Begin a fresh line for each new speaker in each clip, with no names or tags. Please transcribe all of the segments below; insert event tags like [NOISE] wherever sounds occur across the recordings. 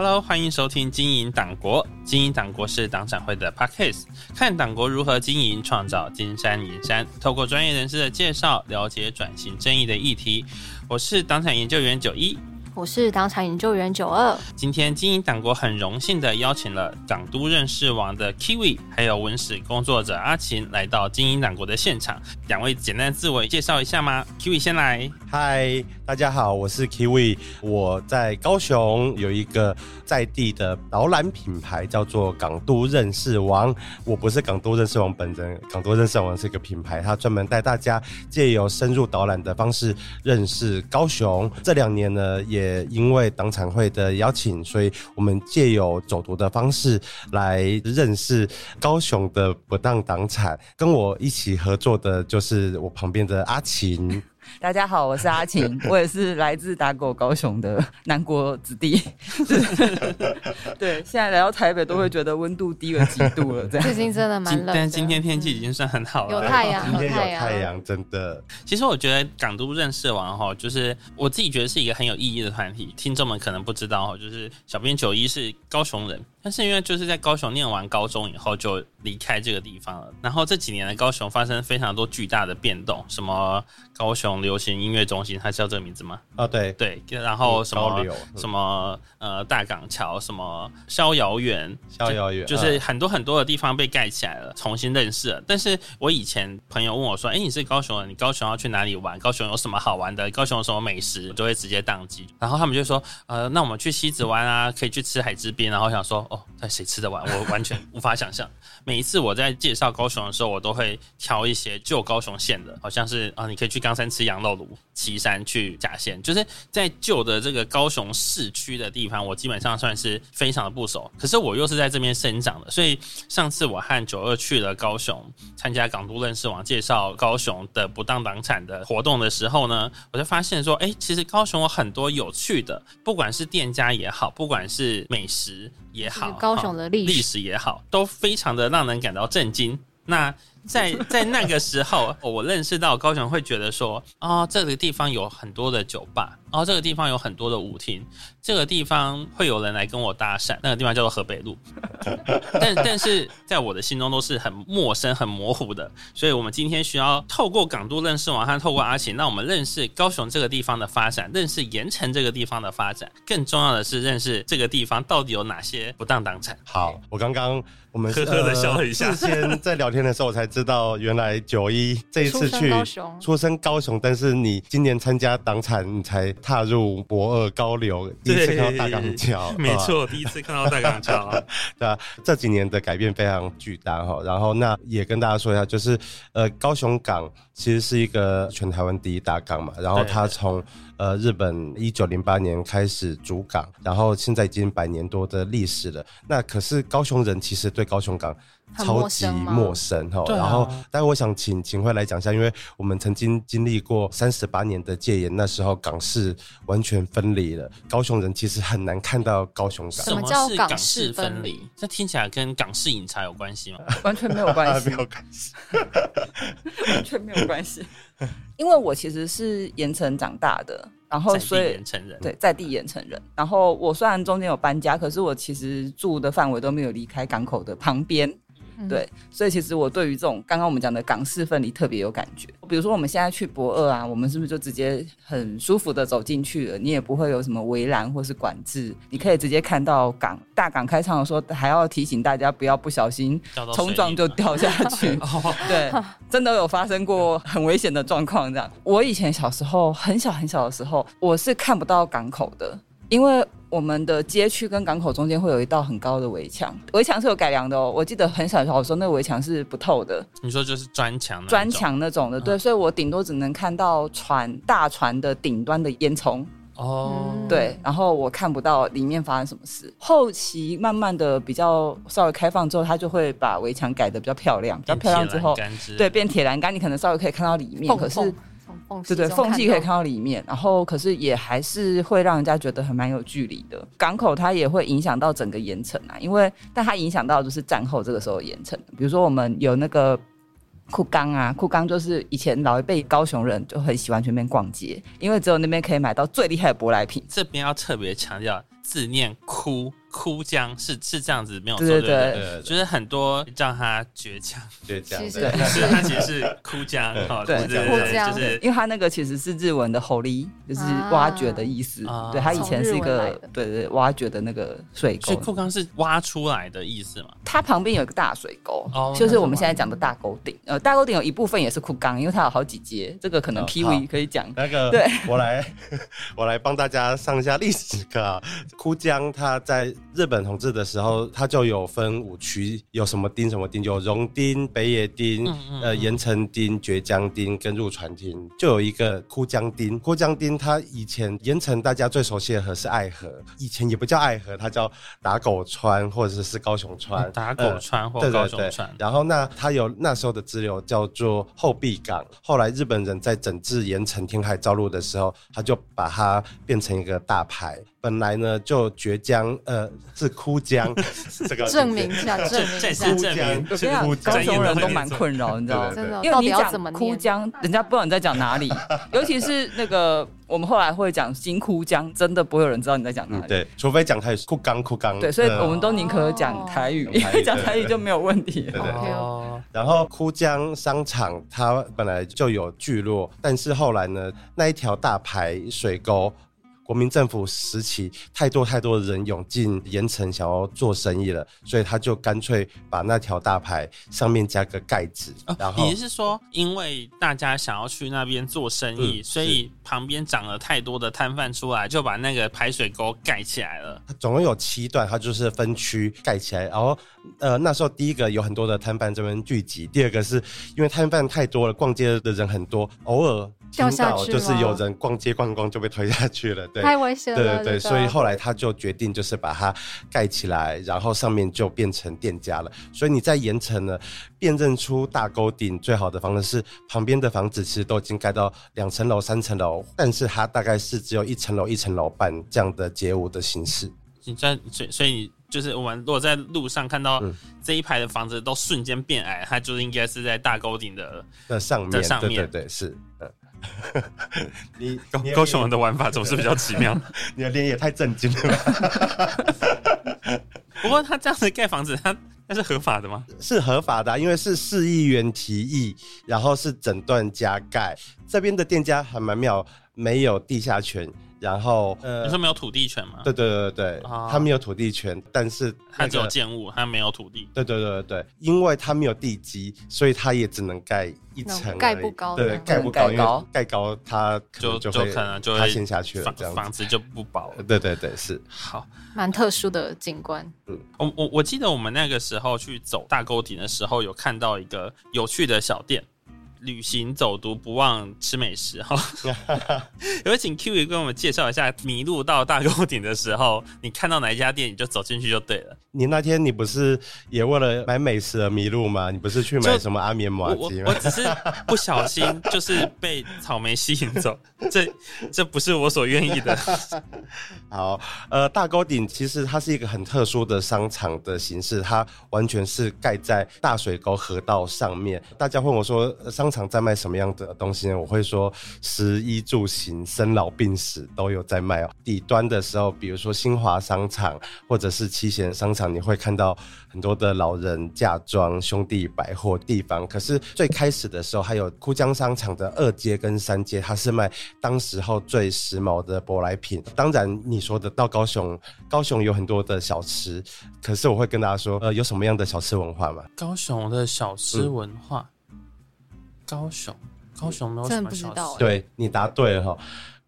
Hello，欢迎收听《经营党国》。经营党国是党产会的 Podcast，看党国如何经营，创造金山银山。透过专业人士的介绍，了解转型正义的议题。我是党产研究员九一。
我是党产研究员九二。
今天经营党国很荣幸的邀请了港都认识网的 Kiwi，还有文史工作者阿琴来到经营党国的现场。两位简单自我介绍一下吗？Kiwi 先来。
嗨，大家好，我是 Kiwi。我在高雄有一个在地的导览品牌，叫做港都认识王。我不是港都认识王本人，港都认识王是一个品牌，它专门带大家借由深入导览的方式认识高雄。这两年呢，也也因为党产会的邀请，所以我们借由走读的方式来认识高雄的不当党产。跟我一起合作的就是我旁边的阿琴。
大家好，我是阿晴，[LAUGHS] 我也是来自打狗高雄的南国子弟。[LAUGHS] 对，现在来到台北都会觉得温度低了几度了，这样。[LAUGHS]
最近真的蛮冷，
但今天天气已经算很好了，
有太阳，
今天
有
太阳，真的。
其实我觉得港都认识完哈，就是我自己觉得是一个很有意义的团体。听众们可能不知道哈，就是小编九一是高雄人。但是因为就是在高雄念完高中以后就离开这个地方了，然后这几年的高雄发生非常多巨大的变动，什么高雄流行音乐中心，它叫这个名字吗？
啊，对
对，然后什么什么呃大港桥，什么逍遥园，
逍遥园，
就是很多很多的地方被盖起来了，重新认识了。但是我以前朋友问我说，哎，你是高雄人，你高雄要去哪里玩？高雄有什么好玩的？高雄有什么美食？我就会直接宕机。然后他们就说，呃，那我们去西子湾啊，可以去吃海之滨。然后想说，哦。在谁吃得完？我完全无法想象。[LAUGHS] 每一次我在介绍高雄的时候，我都会挑一些旧高雄县的，好像是啊，你可以去冈山吃羊肉炉，岐山去甲县，就是在旧的这个高雄市区的地方，我基本上算是非常的不熟。可是我又是在这边生长的，所以上次我和九二去了高雄，参加港都认识网介绍高雄的不当党产的活动的时候呢，我就发现说，哎，其实高雄有很多有趣的，不管是店家也好，不管是美食。也好，
高雄的历
历史也好，都非常的让人感到震惊。那在 [LAUGHS] 在那个时候，我认识到高雄会觉得说，哦，这个地方有很多的酒吧，哦，这个地方有很多的舞厅，这个地方会有人来跟我搭讪。那个地方叫做河北路，[LAUGHS] 但但是在我的心中都是很陌生、很模糊的。所以，我们今天需要透过港都认识王汉透过阿晴，让我们认识高雄这个地方的发展，认识盐城这个地方的发展。更重要的是，认识这个地方到底有哪些不当党产。
好，我刚刚。我们
呵呵的笑了一下。
事先在聊天的时候，我才知道原来九一这一次去出生高雄，但是你今年参加党产，你才踏入博二高流，第一次看到大港桥。[LAUGHS]
没错，第一次看到大港桥。[LAUGHS]
对啊，这几年的改变非常巨大哈。然后那也跟大家说一下，就是呃，高雄港其实是一个全台湾第一大港嘛。然后它从呃，日本一九零八年开始主港，然后现在已经百年多的历史了。那可是高雄人其实对高雄港超级陌生哈。然后，但我想请秦桧来讲一下，因为我们曾经经历过三十八年的戒严，那时候港式完全分离了，高雄人其实很难看到高雄港。
什么叫港式分离？这听起来跟港式饮茶有关系吗？[LAUGHS]
完全没有关系，
没有关系，
完全没有关系。因为我其实是盐城长大的，然后所以
盐城人
对在地盐城人。然后我虽然中间有搬家，可是我其实住的范围都没有离开港口的旁边。对，所以其实我对于这种刚刚我们讲的港式分离特别有感觉。比如说我们现在去博二啊，我们是不是就直接很舒服的走进去了？你也不会有什么围栏或是管制，你可以直接看到港大港开唱的时候，还要提醒大家不要不小心冲撞就掉下去。[LAUGHS] 对，[LAUGHS] 真的有发生过很危险的状况。这样，我以前小时候很小很小的时候，我是看不到港口的，因为。我们的街区跟港口中间会有一道很高的围墙，围墙是有改良的哦。我记得很小的时候，说那个围墙是不透的。
你说就是砖墙？
砖墙那种的，对。所以我顶多只能看到船大船的顶端的烟囱。哦。对，然后我看不到里面发生什么事。后期慢慢的比较稍微开放之后，他就会把围墙改的比较漂亮，比较漂亮之后，对，变铁栏杆，你可能稍微可以看到里面。可是。对对，缝隙可以看到里面，然后可是也还是会让人家觉得很蛮有距离的。港口它也会影响到整个盐城啊，因为但它影响到就是战后这个时候盐城，比如说我们有那个库冈啊，库冈就是以前老一辈高雄人就很喜欢去那边逛街，因为只有那边可以买到最厉害的舶来品。
这边要特别强调。字念哭哭江，是是这样子没有错，
对对
对对？
呃，
就是很多叫他倔强，
就这样
其 [LAUGHS]
是它其实是哭江哈，
对
对
哭江
就是
因为他那个其实是日文的 “holy”，就是挖掘的意思。
啊
对，他以前是一个对对挖掘的那个水沟，
所以库冈是挖出来的意思嘛？
它旁边有一个大水沟，
哦
就是我们现在讲的大沟顶。呃，大沟顶有一部分也是哭缸，因为它有好几阶，这个可能
哦
Kiwi 可以讲。
那个，
对，
我来，[LAUGHS] 我来帮大家上一下历史课啊。哭江它在日本统治的时候，它就有分五区，有什么町什么町，有荣町、北野町、
嗯嗯
呃盐城町、绝江町跟入船町，就有一个枯江町。枯江町它以前盐城大家最熟悉的河是爱河，以前也不叫爱河，它叫打狗川或者是高雄川。
打狗川或
对对对
高雄川，
然后那它有那时候的支流叫做后壁港，后来日本人在整治盐城填海造陆的时候，他就把它变成一个大牌。本来呢就绝江，呃是枯江，[LAUGHS] 这个
证明一下，证明一下
是，证明
我跟你讲，
哭江
高雄人都蛮困扰，你知道吗？
真的，
因为你讲
要怎么？
枯江，人家不知道你在讲哪里，尤其是那个我们后来会讲新枯江，真的不会有人知道你在讲哪里。
嗯对，除非讲台语枯冈枯冈。
对，所以
呃
我们都宁可讲台语，
哦
因为讲台语就没有问题。
对对
哦，
然后枯江商场它本来就有聚落，但是后来呢，那一条大排水沟。国民政府时期，太多太多的人涌进盐城，想要做生意了，所以他就干脆把那条大牌上面加个盖子，然后
哦你是说，因为大家想要去那边做生意，
嗯
所以旁边长了太多的摊贩出来，就把那个排水沟盖起来了。
它总共有七段，它就是分区盖起来。然后，呃，那时候第一个有很多的摊贩这边聚集，第二个是因为摊贩太多了，逛街的人很多，偶尔听
掉下去
到就是有人逛街逛逛就被推下去了，对。
太危险了。
对对对，所以后来他就决定就是把它盖起来，然后上面就变成店家了。所以你在盐城呢，辨认出大沟顶最好的方式是旁边的房子其实都已经盖到两层楼、三层楼，但是它大概是只有一层楼、一层楼半这样的街屋的形式。
你在所以所以你就是我们如果在路上看到
嗯
这一排的房子都瞬间变矮，它就应该是在大沟顶的
的上面，
的上面
对对对，是。嗯 [LAUGHS] 你
高高雄人的玩法总是比较奇妙。[LAUGHS]
你的脸也太震惊了吧？[LAUGHS]
不过他这样子盖房子，他那是合法的吗？
是合法的啊、因为是市议员提议，然后是整段加盖。这边的店家还蛮妙，没有地下权，然后呃
你说，没有土地权吗？
对对对对，
哦
他没有土地权，但是、那个
他只有建物，他没有土地。
对对对对对，因为他没有地基，所以他也只能盖一层
盖不高
对，盖不高，因为
盖高
盖高它
就
就
就可能就会
塌陷下去了
房，
这样。
房子就不保了。
对对对，是
好，
蛮特殊的景观。
嗯我我我记得我们那个时候去走大沟顶的时候，有看到一个有趣的小店。旅行走读不忘吃美食哈，[LAUGHS] 有请 Q 也跟我们介绍一下，迷路到大沟顶的时候，你看到哪一家店你就走进去就对了。
你那天你不是也为了买美食而迷路吗？你不是去买什么阿棉麻
我我
鸡吗？
我只是不小心就是被草莓吸引走，[LAUGHS] 这这不是我所愿意的。[LAUGHS]
好，呃，大沟顶其实它是一个很特殊的商场的形式，它完全是盖在大水沟河道上面。大家问我说，呃商场在卖什么样的东西呢？我会说，食衣住行、生老病死都有在卖哦。底端的时候，比如说新华商场或者是七贤商场，你会看到很多的老人嫁妆、兄弟百货地方。可是最开始的时候，还有枯江商场的二街跟三街，它是卖当时候最时髦的舶来品。当然，你说的到高雄，高雄有很多的小吃，可是我会跟大家说，呃，有什么样的小吃文化吗？
高雄的小吃文化，高雄高雄没有什么小吃。
对你答对了哈。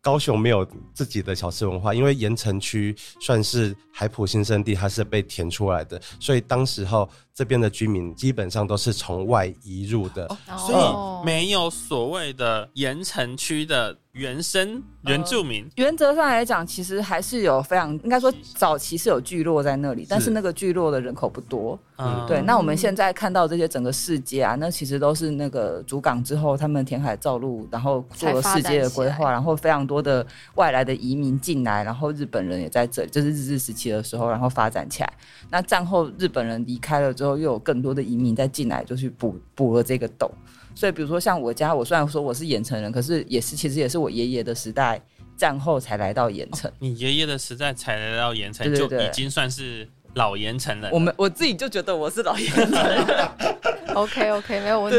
高雄没有自己的小吃文化，因为盐城区算是海埔新生地，它是被填出来的，所以当时候这边的居民基本上都是从外移入的。
所以没有所谓的盐城区的原生原住民。
原则上来讲，其实还是有非常应该说早期是有聚落在那里，但是那个聚落的人口不多。
嗯，
对，那我们现在看到这些整个世界啊，那其实都是那个主港之后，他们填海造陆，然后做了世界的规划，然后非常多的外来的移民进来，然后日本人也在这里，就是日治时期的时候，然后发展起来。那战后日本人离开了之后，又有更多的移民再进来，就去补补了这个洞。所以，比如说像我家，我虽然说我是盐城人，可是也是其实也是我爷爷的时代战后才来到盐城。
你爷爷的时代才来到盐城，就已经算是老盐城人了。
我们我自己就觉得我是老盐城人，[LAUGHS] [LAUGHS]
OK OK，没有问题。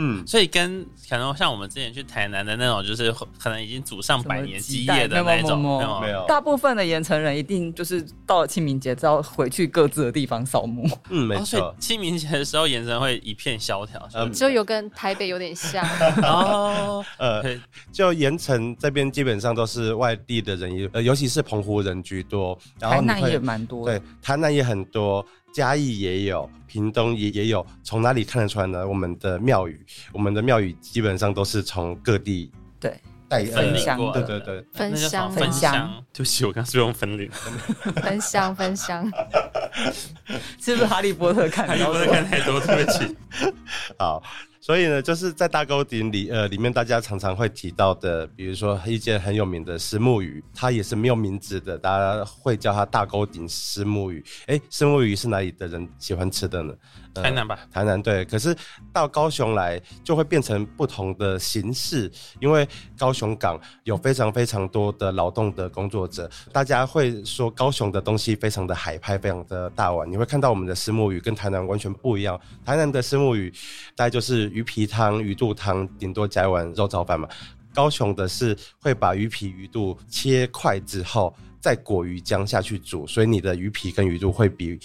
嗯，
所以跟可能像我们之前去台南的那种，就是可能已经祖上百年基业的那种，
没有大部分的盐城人一定就是到了清明节，都要回去各自的地方扫墓。
嗯，没
哦，所
错。
以，清明节的时候，盐城会一片萧条。
嗯。
就有跟台北有点像，[LAUGHS]
哦，[LAUGHS]
呃，
对，
就盐城这边基本上都是外地的人，呃，尤其是澎湖人居多，然后
台南也蛮多
对，台南也很多，嘉义也有，屏东也也有。从哪里看得出来呢？我们的庙宇，我们的庙宇基本上都是从各地
对，
带
分享过
对对对，
分
那叫什么
香
分
分香
香。对不起，我刚是用分领，
分享分享。
是不是哈利波特看
哈利波特看太多，对不起。[LAUGHS]
好。所以呢，就是在大沟顶里，呃，里面大家常常会提到的，比如说一件很有名的石木鱼，它也是没有名字的，大家会叫它大沟顶石木鱼。哎，石木鱼是哪里的人喜欢吃的呢？呃
台南吧，
台南对，可是到高雄来就会变成不同的形式，因为高雄港有非常非常多的劳动的工作者，大家会说高雄的东西非常的海派，非常的大碗。你会看到我们的石目鱼跟台南完全不一样，台南的石目鱼大概就是鱼皮汤、鱼肚汤，顶多加一碗肉燥饭嘛。高雄的是会把鱼皮、鱼肚切块之后，再裹鱼浆下去煮，所以你的鱼皮跟鱼肚会比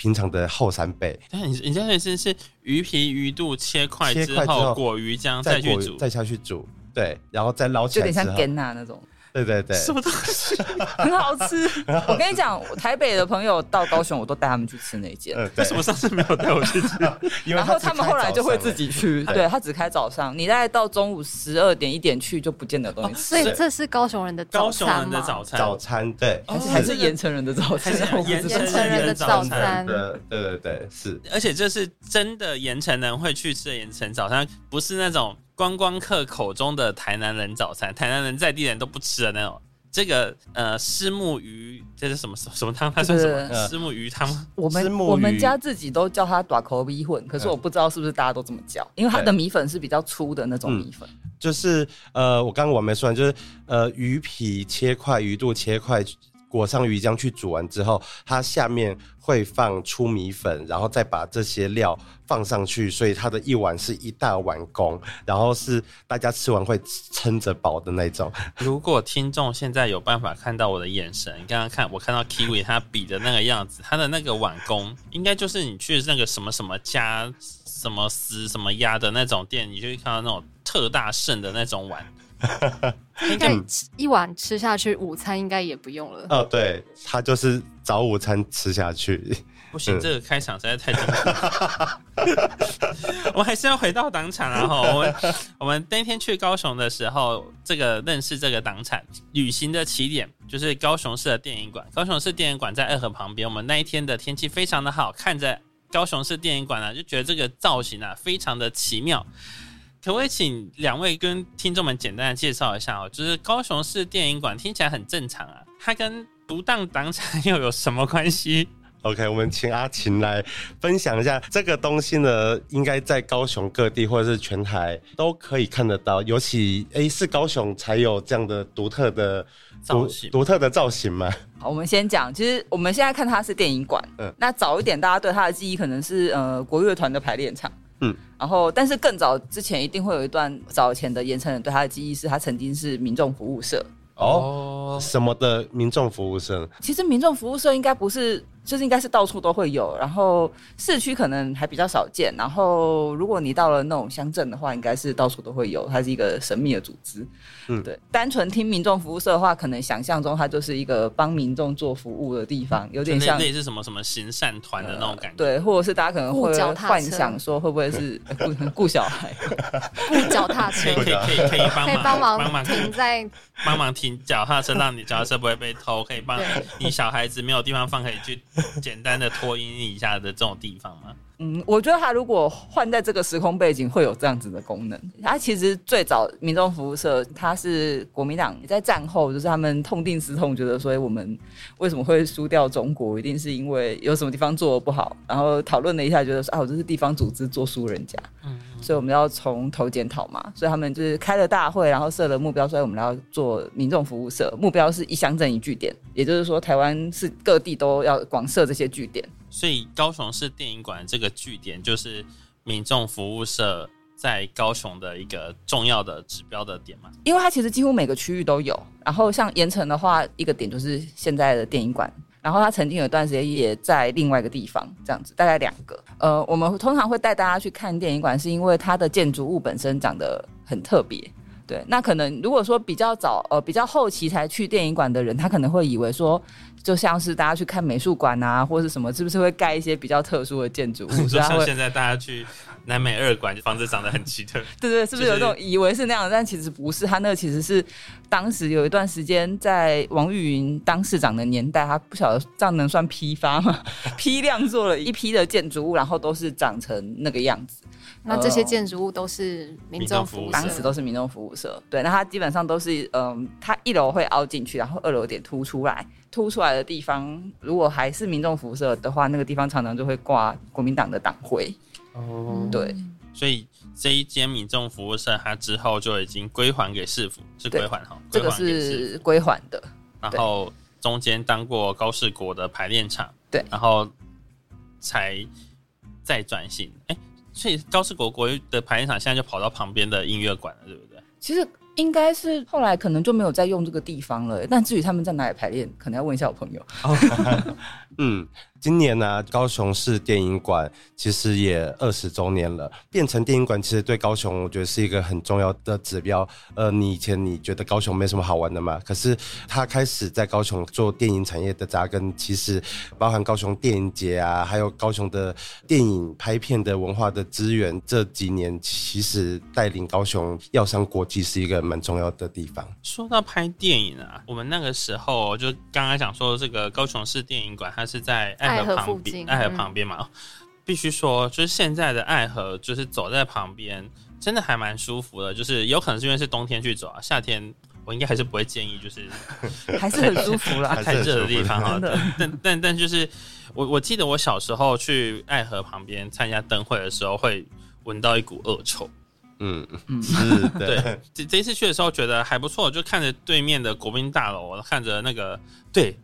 平常的厚三倍。
但你你这样是是鱼皮鱼肚切块之
切块之后
后裹鱼浆
再
再去煮，
裹再下去煮，对，然后再捞起
就有点像 Genna 那种，
对对对，
什么东西？
很好吃。我跟你讲，台北的朋友到高雄，我都带他们去吃那间。
为什么上次没有带我去吃？[LAUGHS]
然后他们后来就会自己去，
对。
对他只开早上，你大概到中午十二点一点去就不见得有东西吃，
所以这是高雄人的早
高雄
餐吗？
人的早餐，
早餐，对，
哦。
还是还是盐城人的早餐。
盐城
盐城人的早餐。
对对对对，是，
而且这是真的盐城人会去吃的盐城早餐，不是那种观光客口中的台南人早餐，台南人在地人都不吃的那种。这个呃，虱目鱼，这是什么什么汤？它算什么？虱目鱼汤吗？
我们我们家自己都叫它短口米粉，可是我不知道是不是大家都这么叫，因为它的米粉是比较粗的那种米粉。
就是呃，我刚刚我没说完，就是呃，鱼皮切块，鱼肚切块。裹上鱼浆去煮完之后，它下面会放粗米粉，然后再把这些料放上去，所以它的一碗是一大碗公，然后是大家吃完会撑着饱的那种。[LAUGHS]
如果听众现在有办法看到我的眼神，刚刚看我看到 Kiwi 他比的那个样子，他的那个碗工，应该就是你去那个什么什么家什么丝什么鸭的那种店，你就会看到那种特大盛的那种碗。[LAUGHS]
应该一碗吃下去，午餐应该也不用了。
哦，对，他就是早午餐吃下去。
不行，
嗯
这个开场实在太痛苦。[LAUGHS] 我们还是要回到党产然后 [LAUGHS] 我们我们那天去高雄的时候，这个认识这个党产旅行的起点就是高雄市的电影馆。高雄市电影馆在二河旁边。我们那一天的天气非常的好，看着高雄市电影馆呢，就觉得这个造型啊非常的奇妙。可不可以请两位跟听众们简单的介绍一下哦？就是高雄市电影馆听起来很正常啊，它跟不当党产又有什么关系
？OK，我们请阿琴来分享一下这个东西呢，应该在高雄各地或者是全台都可以看得到，尤其 A 是高雄才有这样的独特的
造型
独特的造型嘛。
好，我们先讲，其实我们现在看它是电影馆，
嗯
那早一点大家对它的记忆可能是呃国乐团的排练场，
嗯，
然后但是更早之前一定会有一段早前的盐城人对他的记忆是他曾经是民众服务社，
哦，什么的民众服务社？
其实民众服务社应该不是，就是应该是到处都会有，然后市区可能还比较少见，然后如果你到了那种乡镇的话，应该是到处都会有，它是一个神秘的组织。
嗯
对，单纯听民众服务社的话，可能想象中它就是一个帮民众做服务的地方，有点像。
类似什么什么行善团的那种感觉。
对，或者是大家可能会幻想说，会不会是呃顾顾小孩？[LAUGHS]
顾脚踏车
可以可以可以可以帮
可以
忙
帮忙
帮忙
停在
帮忙停脚踏车，让你脚踏车不会被偷，可以帮
对
你小孩子没有地方放，可以去 [LAUGHS] 简单的托音一下的这种地方吗？
嗯，我觉得它如果换在这个时空背景，会有这样子的功能。它其实最早民众服务社，它是国民党在战后，就是他们痛定思痛，觉得所以我们为什么会输掉中国，一定是因为有什么地方做的不好，然后讨论了一下，觉得说啊，我这是地方组织做输人家，所以我们要从头检讨嘛。所以他们就是开了大会，然后设了目标，所以我们要做民众服务社，目标是一乡镇一据点，也就是说台湾是各地都要广设这些据点。
所以高雄市电影馆这个据点就是民众服务社在高雄的一个重要的指标的点嘛。
因为它其实几乎每个区域都有。然后像盐城的话，一个点就是现在的电影馆。然后他曾经有一段时间也在另外一个地方，这样子大概两个。呃，我们通常会带大家去看电影馆，是因为它的建筑物本身长得很特别。对，那可能如果说比较早呃比较后期才去电影馆的人，他可能会以为说，就像是大家去看美术馆啊，或者是什么，是不是会盖一些比较特殊的建筑物？[LAUGHS]
就像现在大家去。南美二馆房子长得很奇特，
对对，是不是有这种以为是那样？但其实不是，他那个其实是当时有一段时间在王玉云当市长的年代，他不晓得这样能算批发吗？[LAUGHS] 批量做了一批的建筑物，然后都是长成那个样子。
那这些建筑物都是民众服务，
当时都是民众服务社。对，那它基本上都是嗯，它一楼会凹进去，然后二楼有点凸出来，凸出来的地方如果还是民众服务社的话，那个地方常常就会挂国民党的党徽。哦，对，
所以这一间民众服务社，它之后就已经归还给市府，是归还哈，
这个是归还的。
然后中间当过高士国的排练场，
对，
然后才再转型。哎，所以高士国国的排练场现在就跑到旁边的音乐馆了，对不对？
其实应该是后来可能就没有再用这个地方了。但至于他们在哪里排练，可能要问一下我朋友。[LAUGHS]
嗯。今年呢，高雄市电影馆其实也二十周年了。变成电影馆，其实对高雄，我觉得是一个很重要的指标。呃，你以前你觉得高雄没什么好玩的嘛？可是他开始在高雄做电影产业的扎根，其实包含高雄电影节啊，还有高雄的电影拍片的文化的资源，这几年其实带领高雄要上国际是一个蛮重要的地方。
说到拍电影啊，我们那个时候就刚刚讲说，这个高雄市电影馆，它是在。
爱河
旁边，爱河旁边嘛，必须说，就是现在的爱河，就是走在旁边，真的还蛮舒服的。就是有可能是因为是冬天去走啊，夏天我应该还是不会建议，就是 [LAUGHS]
还是很舒服啦，[LAUGHS]
太热的地方哈。但但但就是我我记得我小时候去爱河旁边参加灯会的时候，会闻到一股恶臭。
嗯嗯，是 [LAUGHS]
对。这这一次去的时候觉得还不错，就看着对面的国宾大楼，看着那个对。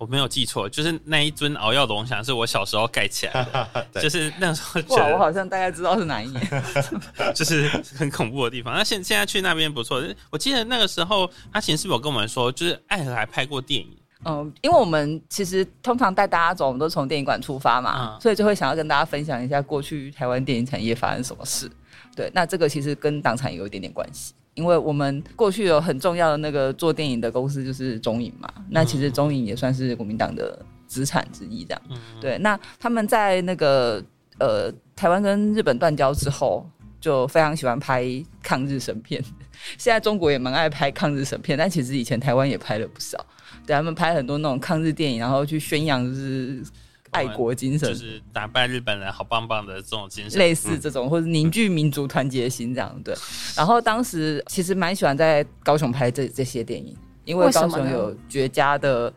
我没有记错，就是那一尊熬药龙翔是我小时候盖起来的，[LAUGHS] 就是那时候。哇，
我好像大概知道是哪一年，[LAUGHS]
就是很恐怖的地方。那现现在去那边不错，我记得那个时候阿琴是不是有跟我们说，就是爱河还拍过电影？
嗯，因为我们其实通常带大家走，我们都从电影馆出发嘛，所以就会想要跟大家分享一下过去台湾电影产业发生什么事。对，那这个其实跟党产有一点点关系。因为我们过去有很重要的那个做电影的公司就是中影嘛，那其实中影也算是国民党的资产之一，这样。对，那他们在那个呃台湾跟日本断交之后，就非常喜欢拍抗日神片。[LAUGHS] 现在中国也蛮爱拍抗日神片，但其实以前台湾也拍了不少。对，他们拍很多那种抗日电影，然后去宣扬就是。爱国精神
就是打败日本人，好棒棒的这种精神，
类似这种或者凝聚民族团结心这样对。然后当时其实蛮喜欢在高雄拍这这些电影，因为高雄有绝佳的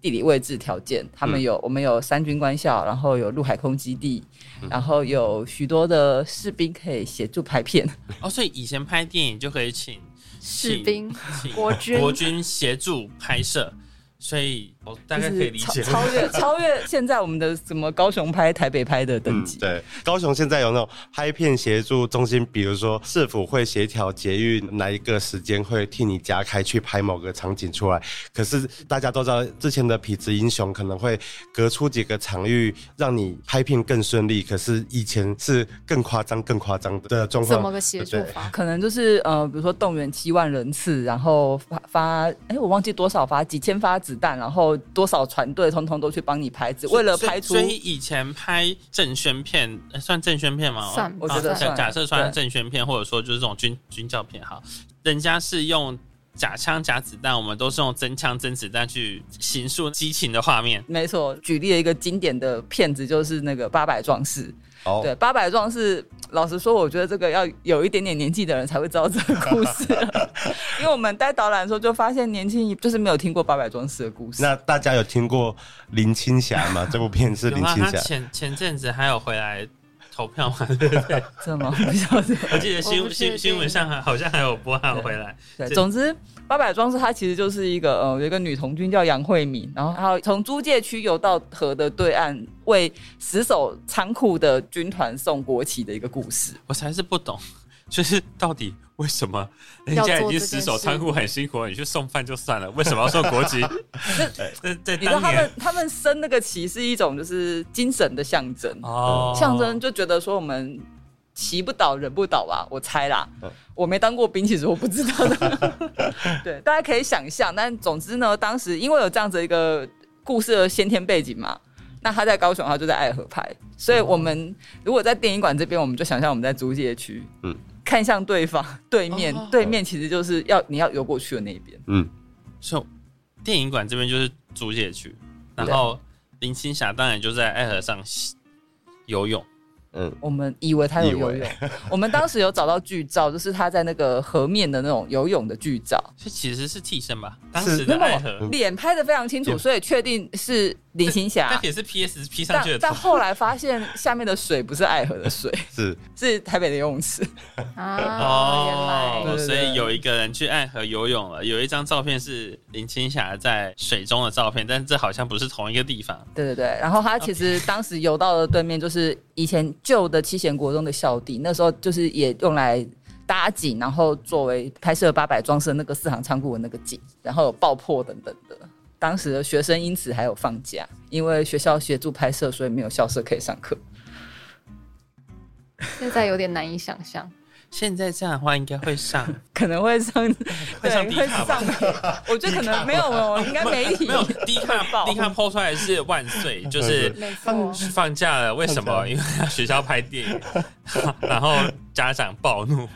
地理位置条件，他们有我们有三军官校，然后有陆海空基地，然后有许多的士兵可以协助拍片。
哦，所以以前拍电影就可以请
士兵、国军、
国军协助拍摄。所以，我大概可以理解
超越 [LAUGHS] 超越现在我们的什么高雄拍、台北拍的等级。
对，高雄现在有那种拍片协助中心，比如说市府会协调捷运哪一个时间会替你加开去拍某个场景出来。可是大家都知道，之前的痞子英雄可能会隔出几个场域让你拍片更顺利。可是以前是更夸张、更夸张的状况。
怎么个协助法？
可能就是呃，比如说动员七万人次，然后发发，哎，我忘记多少发，几千发。子弹，然后多少船队通通都去帮你拍，只为了拍出。
所以以前拍正宣片算正宣片吗？
算，
我觉得
假假设算正宣片，或者说就是这种军军教片哈，人家是用假枪假子弹，我们都是用真枪真子弹去形塑激情的画面。
没错，举例了一个经典的片子，就是那个《八百壮士》。对，八百壮士，老实说，我觉得这个要有一点点年纪的人才会知道这个故事，[LAUGHS] 因为我们带导览的时候就发现年轻就是没有听过八百壮士的故事。
那大家有听过林青霞吗？这部片是林青霞。
前前阵子还有回来投票嘛，对不对？[LAUGHS]
真的吗？不晓得。
我记得新新新闻上还好像还有播喊回来，
对，总之八百庄是它其实就是一个呃，有一个女童军叫杨慧敏，然后她从租界区游到河的对岸，为死守仓库的军团送国旗的一个故事。
我才是不懂，[LAUGHS] 就是到底为什么人家已经死守
事
仓库很辛苦了，你去送饭就算了，为什么要送国旗？[LAUGHS] [LAUGHS] 在在
你知道
当年
他们他们升那个旗是一种就是精神的象征，
哦
象征就觉得说我们骑不倒人不倒吧，我猜啦
嗯，
我没当过兵，其实我不知道的。[LAUGHS] 对，大家可以想象，但总之呢，当时因为有这样子一个故事的先天背景嘛。那他在高雄，他就在爱河拍，所以我们如果在电影馆这边，我们就想象我们在租界区，嗯
嗯，
看向对方对面，
哦
对面其实就是要你要游过去的那一边。
嗯，
所以电影馆这边就是租界区，然后林青霞当然就在爱河上游泳。
嗯，
我们以为他有游泳，[LAUGHS] 我们当时有找到剧照，就是他在那个河面的那种游泳的剧照，
这其实是替身吧？当
是
时的
脸拍的非常清楚，所以确定是林青霞
但。也 [LAUGHS] 是 PS P 上
但
去的图。
但后来发现下面的水不是爱河的水，[LAUGHS]
是
是台北的游泳池。
啊，
哦所以有一个人去爱河游泳了，有一张照片是林青霞在水中的照片，但这好像不是同一个地方。
对对对，然后他其实当时游到了对面，就是以前旧的七贤国中的校地，那时候就是也用来搭景，然后作为拍摄八百装饰那个四行仓库的那个景，然后有爆破等等的。当时的学生因此还有放假，因为学校协助拍摄，所以没有校舍可以上课。
现在有点难以想象。
现在这样的话，应该会上 [LAUGHS]
可能会上，[LAUGHS]
会上
对会上。[LAUGHS] 我觉得可能没有哦，应该媒体
没有低卡
爆
低卡抛出来是万岁，就是放假了。为什么？因为学校拍电影，然后家长暴怒。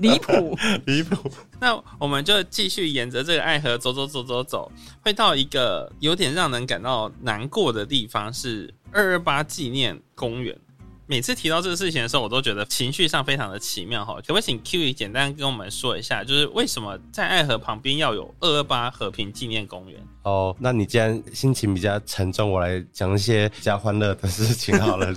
离谱。
离谱。
那我们就继续沿着这个爱河走走走走走，会到一个有点让人感到难过的地方，是二二八纪念公园。每次提到这个事情的时候，我都觉得情绪上非常的奇妙哈。可不可以请 Q 简单跟我们说一下，就是为什么在爱河旁边要有二二八和平纪念公园？
哦，那你既然心情比较沉重，我来讲一些比较欢乐的事情好了。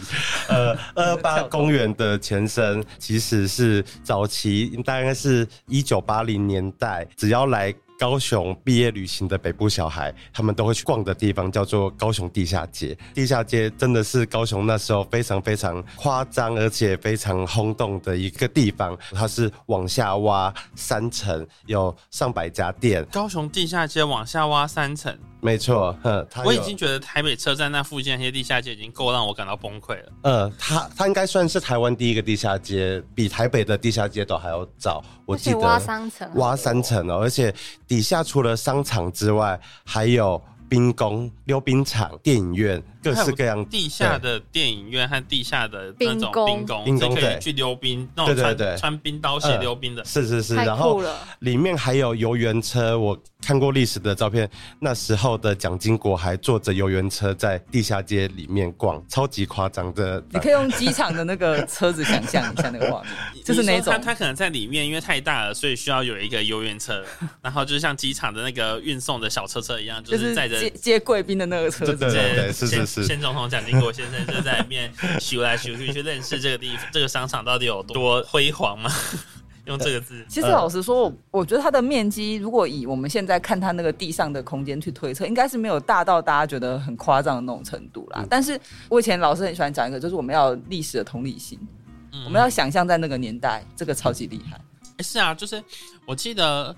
呃，[LAUGHS] 二二八公园的前身其实是早期大概是一九八零年代，只要来。高雄毕业旅行的北部小孩，他们都会去逛的地方叫做高雄地下街。地下街真的是高雄那时候非常非常夸张，而且非常轰动的一个地方。它是往下挖三层，有上百家店。
高雄地下街往下挖三层，
没错，嗯，
我已经觉得台北车站那附近那些地下街已经够让我感到崩溃了。
呃，它它应该算是台湾第一个地下街，比台北的地下街都还要早。我记得
挖三层啊
挖三层哦，而且底下除了商场之外，还有冰宫、溜冰场、电影院，各式各样
地下的电影院和地下的那种
冰宫
冰宫，
冰
可以去溜冰，那种穿穿冰刀鞋
嗯
溜冰的。
是是是，然后里面还有游园车，我看过历史的照片，那时候的蒋经国还坐着游园车在地下街里面逛，超级夸张的。
你可以用机场的那个车子想象一下那个画面，[LAUGHS] 就是哪种
你说它？它可能在里面，因为太大了，所以需要有一个游园车，然后就是像机场的那个运送的小车车一样，就
就是是
载着
接接贵宾的那个车子。
对对对是
是
是是
先总统蒋经国先生就在里面咻来咻去去认识这个地方这个商场到底有多辉煌吗？[LAUGHS] 用这个字，
其实老实说，我我觉得它的面积，如果以我们现在看它那个地上的空间去推测，应该是没有大到大家觉得很夸张的那种程度啦。但是我以前老师很喜欢讲一个，就是我们要有历史的同理心，
嗯
我们要想象在那个年代，这个超级厉害。
诶是啊，就是我记得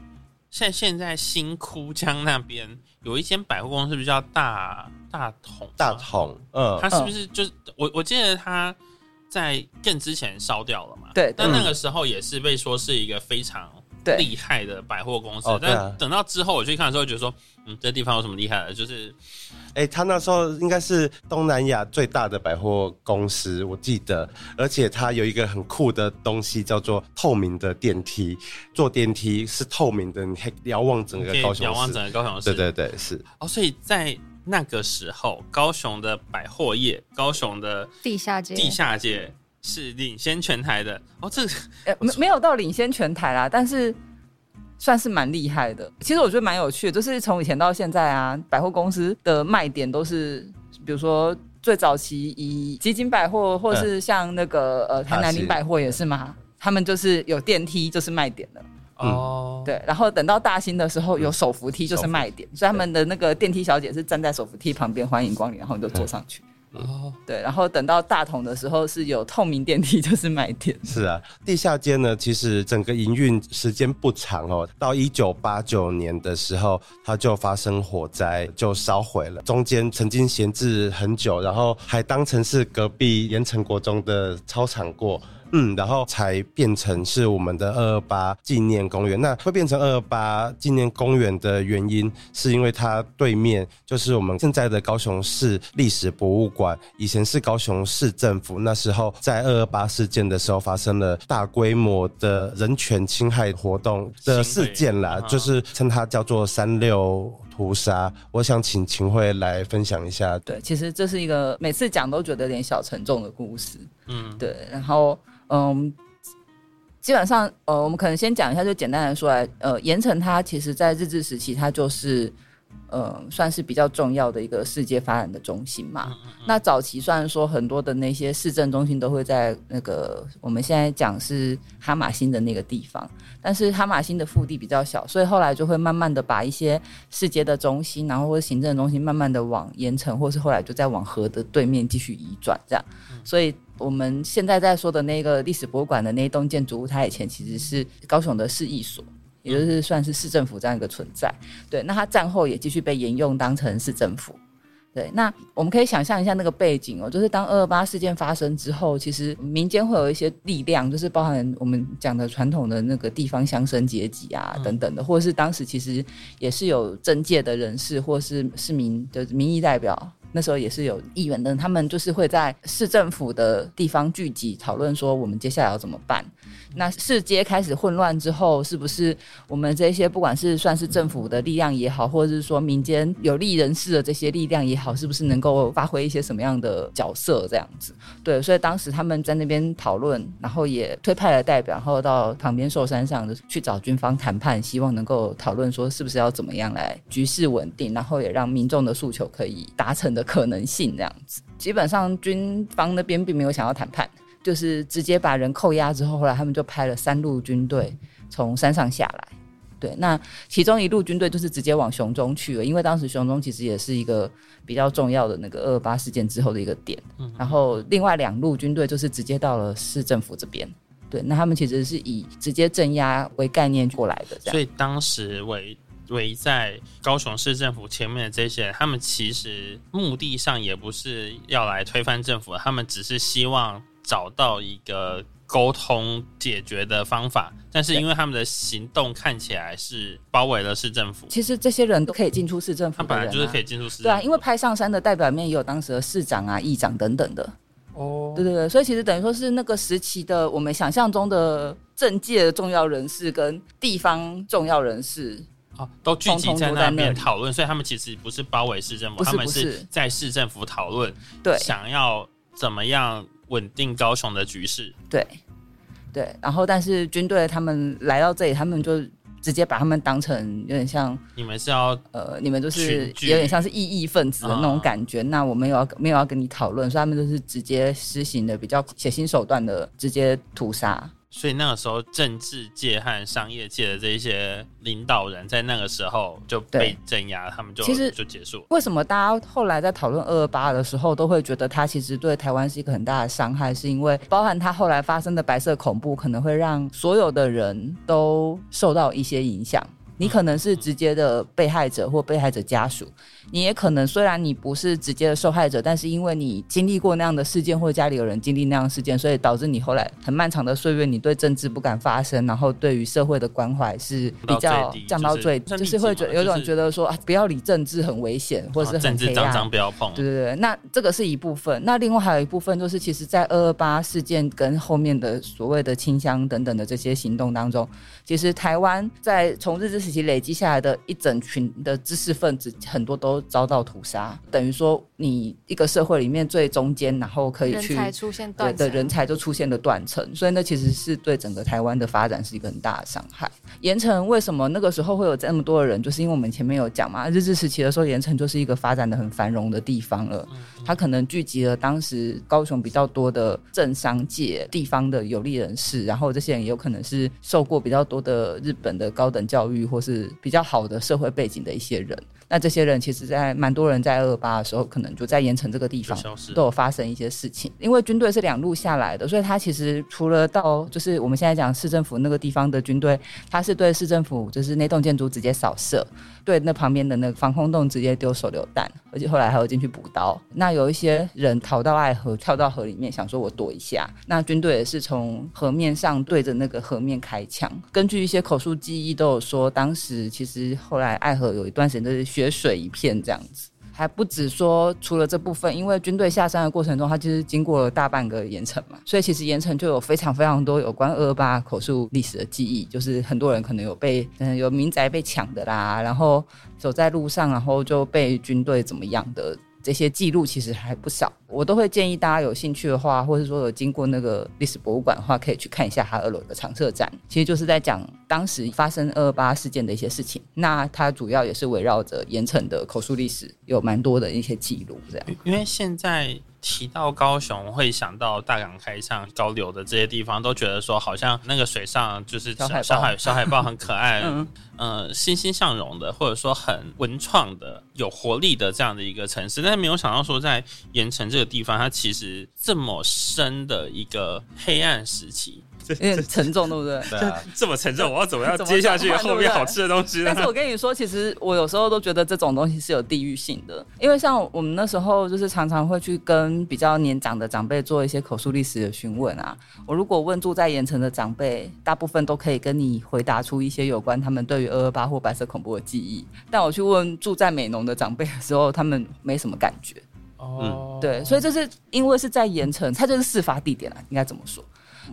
现现在新窟江那边有一间百货公司，不是叫大大同
大桶，嗯，
它是不是就是我我记得它在更之前烧掉了嘛？
对
但那个时候也是被说是一个非常厉害的百货公司。但等到之后我去看的时候，觉得说，嗯，这地方有什么厉害的？就是
哎、他那时候应该是东南亚最大的百货公司，我记得，而且它有一个很酷的东西，叫做透明的电梯。坐电梯是透明的，你可以遥望整个高雄市。
遥望整个高雄市。
对对对，是
哦，所以在那个时候，高雄的百货业，高雄的
地下街，
地下街是领先全台的。哦，这个
呃，没没有到领先全台啦，但是算是蛮厉害的。其实我觉得蛮有趣的，就是从以前到现在啊，百货公司的卖点都是，比如说最早期以基金百货，或是像那个呃台南林百货也是嘛，他们就是有电梯就是卖点的。
哦，
对，然后等到大兴的时候有手扶梯就是卖点，所以他们的那个电梯小姐是站在手扶梯旁边欢迎光临，然后你就坐上去。哦，对，然后等到大同的时候是有透明电梯，就是卖点。
是啊，地下街呢，其实整个营运时间不长哦，到一九八九年的时候，它就发生火灾，就烧毁了。中间曾经闲置很久，然后还当成是隔壁盐城国中的操场过。嗯，然后才变成是我们的二二八纪念公园。那会变成二二八纪念公园的原因，是因为它对面就是我们现在的高雄市历史博物馆。以前是高雄市政府，那时候在二二八事件的时候发生了大规模的人权侵害活动的事件啦，就是称它叫做三六屠杀。我想请秦桧来分享一下。
对，其实这是一个每次讲都觉得有点小沉重的故事。嗯，对，然后。嗯，基本上，呃，我们可能先讲一下，就简单的说来，呃，盐城它其实在日治时期，它就是，呃，算是比较重要的一个世界发展的中心嘛。那早期虽然说很多的那些市政中心都会在那个我们现在讲是哈马星的那个地方，但是哈马星的腹地比较小，所以后来就会慢慢的把一些世界的中心，然后或者行政中心，慢慢的往盐城，或是后来就在往河的对面继续移转，这样，所以。我们现在在说的那个历史博物馆的那一栋建筑物，它以前其实是高雄的市役所，也就是算是市政府这样一个存在。对，那它战后也继续被沿用当成市政府。对，那我们可以想象一下那个背景哦，就是当二二八事件发生之后，其实民间会有一些力量，就是包含我们讲的传统的那个地方乡绅阶级啊等等的，或者是当时其实也是有政界的人士，或是市民的民意代表。那时候也是有议员的，他们就是会在市政府的地方聚集讨论，说我们接下来要怎么办。那世界开始混乱之后，是不是我们这些不管是算是政府的力量也好，或者是说民间有利人士的这些力量也好，是不是能够发挥一些什么样的角色？这样子，对，所以当时他们在那边讨论，然后也推派了代表，然后到旁边寿山上去找军方谈判，希望能够讨论说是不是要怎么样来局势稳定，然后也让民众的诉求可以达成的可能性。这样子，基本上军方那边并没有想要谈判。就是直接把人扣押之后，后来他们就派了三路军队从山上下来。对，那其中一路军队就是直接往雄中去了，因为当时雄中其实也是一个比较重要的那个二二八事件之后的一个点。然后另外两路军队就是直接到了市政府这边。对，那他们其实是以直接镇压为概念过来的。
所以当时围围在高雄市政府前面的这些人，他们其实目的上也不是要来推翻政府，他们只是希望。找到一个沟通解决的方法，但是因为他们的行动看起来是包围了市政府。
其实这些人都可以进出市政府，他
本来就是可以进出市。
对啊，因为拍上山的代表里面也有当时的市长啊、议长等等的。哦，对对对，所以其实等于说是那个时期的我们想象中的政界的重要人士跟地方重要人士，
哦，都聚集在那边讨论。所以他们其实不是包围市政府，他们是在市政府讨论，
对，
想要怎么样。稳定高雄的局势，
对，对，然后但是军队他们来到这里，他们就直接把他们当成有点像
你们是要
呃，你们就是有点像是异议分子的那种感觉。那我们有要没有要跟你讨论，所以他们就是直接施行的比较血腥手段的直接屠杀。
所以那个时候，政治界和商业界的这一些领导人，在那个时候就被镇压，他们就
其实
就结束。
为什么大家后来在讨论二二八的时候，都会觉得它其实对台湾是一个很大的伤害？是因为包含它后来发生的白色恐怖，可能会让所有的人都受到一些影响。你可能是直接的被害者或被害者家属。你也可能，虽然你不是直接的受害者，但是因为你经历过那样的事件，或者家里有人经历那样的事件，所以导致你后来很漫长的岁月，你对政治不敢发声，然后对于社会的关怀是比较降到最，就是会觉有种觉得说啊，不要理政治很危险，或者是
政治脏脏不要碰。
对对对，那这个是一部分。那另外还有一部分就是，其实，在二二八事件跟后面的所谓的清乡等等的这些行动当中，其实台湾在从日治时期累积下来的一整群的知识分子，很多都遭到屠杀，等于说你一个社会里面最中间，然后可以去
人才出现
对
断
的人才就出现了断层，所以那其实是对整个台湾的发展是一个很大的伤害。盐城为什么那个时候会有这么多的人，就是因为我们前面有讲嘛，日治时期的时候，盐城就是一个发展的很繁荣的地方了，它可能聚集了当时高雄比较多的政商界地方的有利人士，然后这些人也有可能是受过比较多的日本的高等教育或是比较好的社会背景的一些人。那这些人其实，在蛮多人在二二八的时候，可能就在盐城这个地方都有发生一些事情。因为军队是两路下来的，所以他其实除了到就是我们现在讲市政府那个地方的军队，他是对市政府就是那栋建筑直接扫射，对那旁边的那个防空洞直接丢手榴弹，而且后来还有进去补刀。那有一些人逃到爱河，跳到河里面，想说我躲一下。那军队也是从河面上对着那个河面开枪。根据一些口述记忆都有说，当时其实后来爱河有一段时间都是血水一片这样子。还不止说，除了这部分，因为军队下山的过程中，他就是经过了大半个盐城嘛，所以其实盐城就有非常非常多有关二二八口述历史的记忆，就是很多人可能有被嗯有民宅被抢的啦，然后走在路上，然后就被军队怎么样的。这些记录其实还不少，我都会建议大家有兴趣的话，或者说有经过那个历史博物馆的话，可以去看一下它二楼的常设展。其实就是在讲当时发生二二八事件的一些事情。那它主要也是围绕着盐城的口述历史，有蛮多的一些记录。这样，
因为现在提到高雄，会想到大港开唱、高流的这些地方，都觉得说好像那个水上就是
小海豹。
小海小海豹很可爱，[LAUGHS]
嗯。
呃，欣欣向荣的，或者说很文创的、有活力的这样的一个城市，但是没有想到说在盐城这个地方，它其实这么深的一个黑暗时期，
有点沉重，对不对？
对啊，
这么沉重，我要怎么样接下去后面好吃的东西呢
但？是我跟你说，其实我有时候都觉得这种东西是有地域性的，因为像我们那时候就是常常会去跟比较年长的长辈做一些口述历史的询问啊。我如果问住在盐城的长辈，大部分都可以跟你回答出一些有关他们对于二二八或白色恐怖的记忆。但我去问住在美浓的长辈的时候，他们没什么感觉。
哦，
对，所以这是因为是在盐城，它就是事发地点啊，应该怎么说？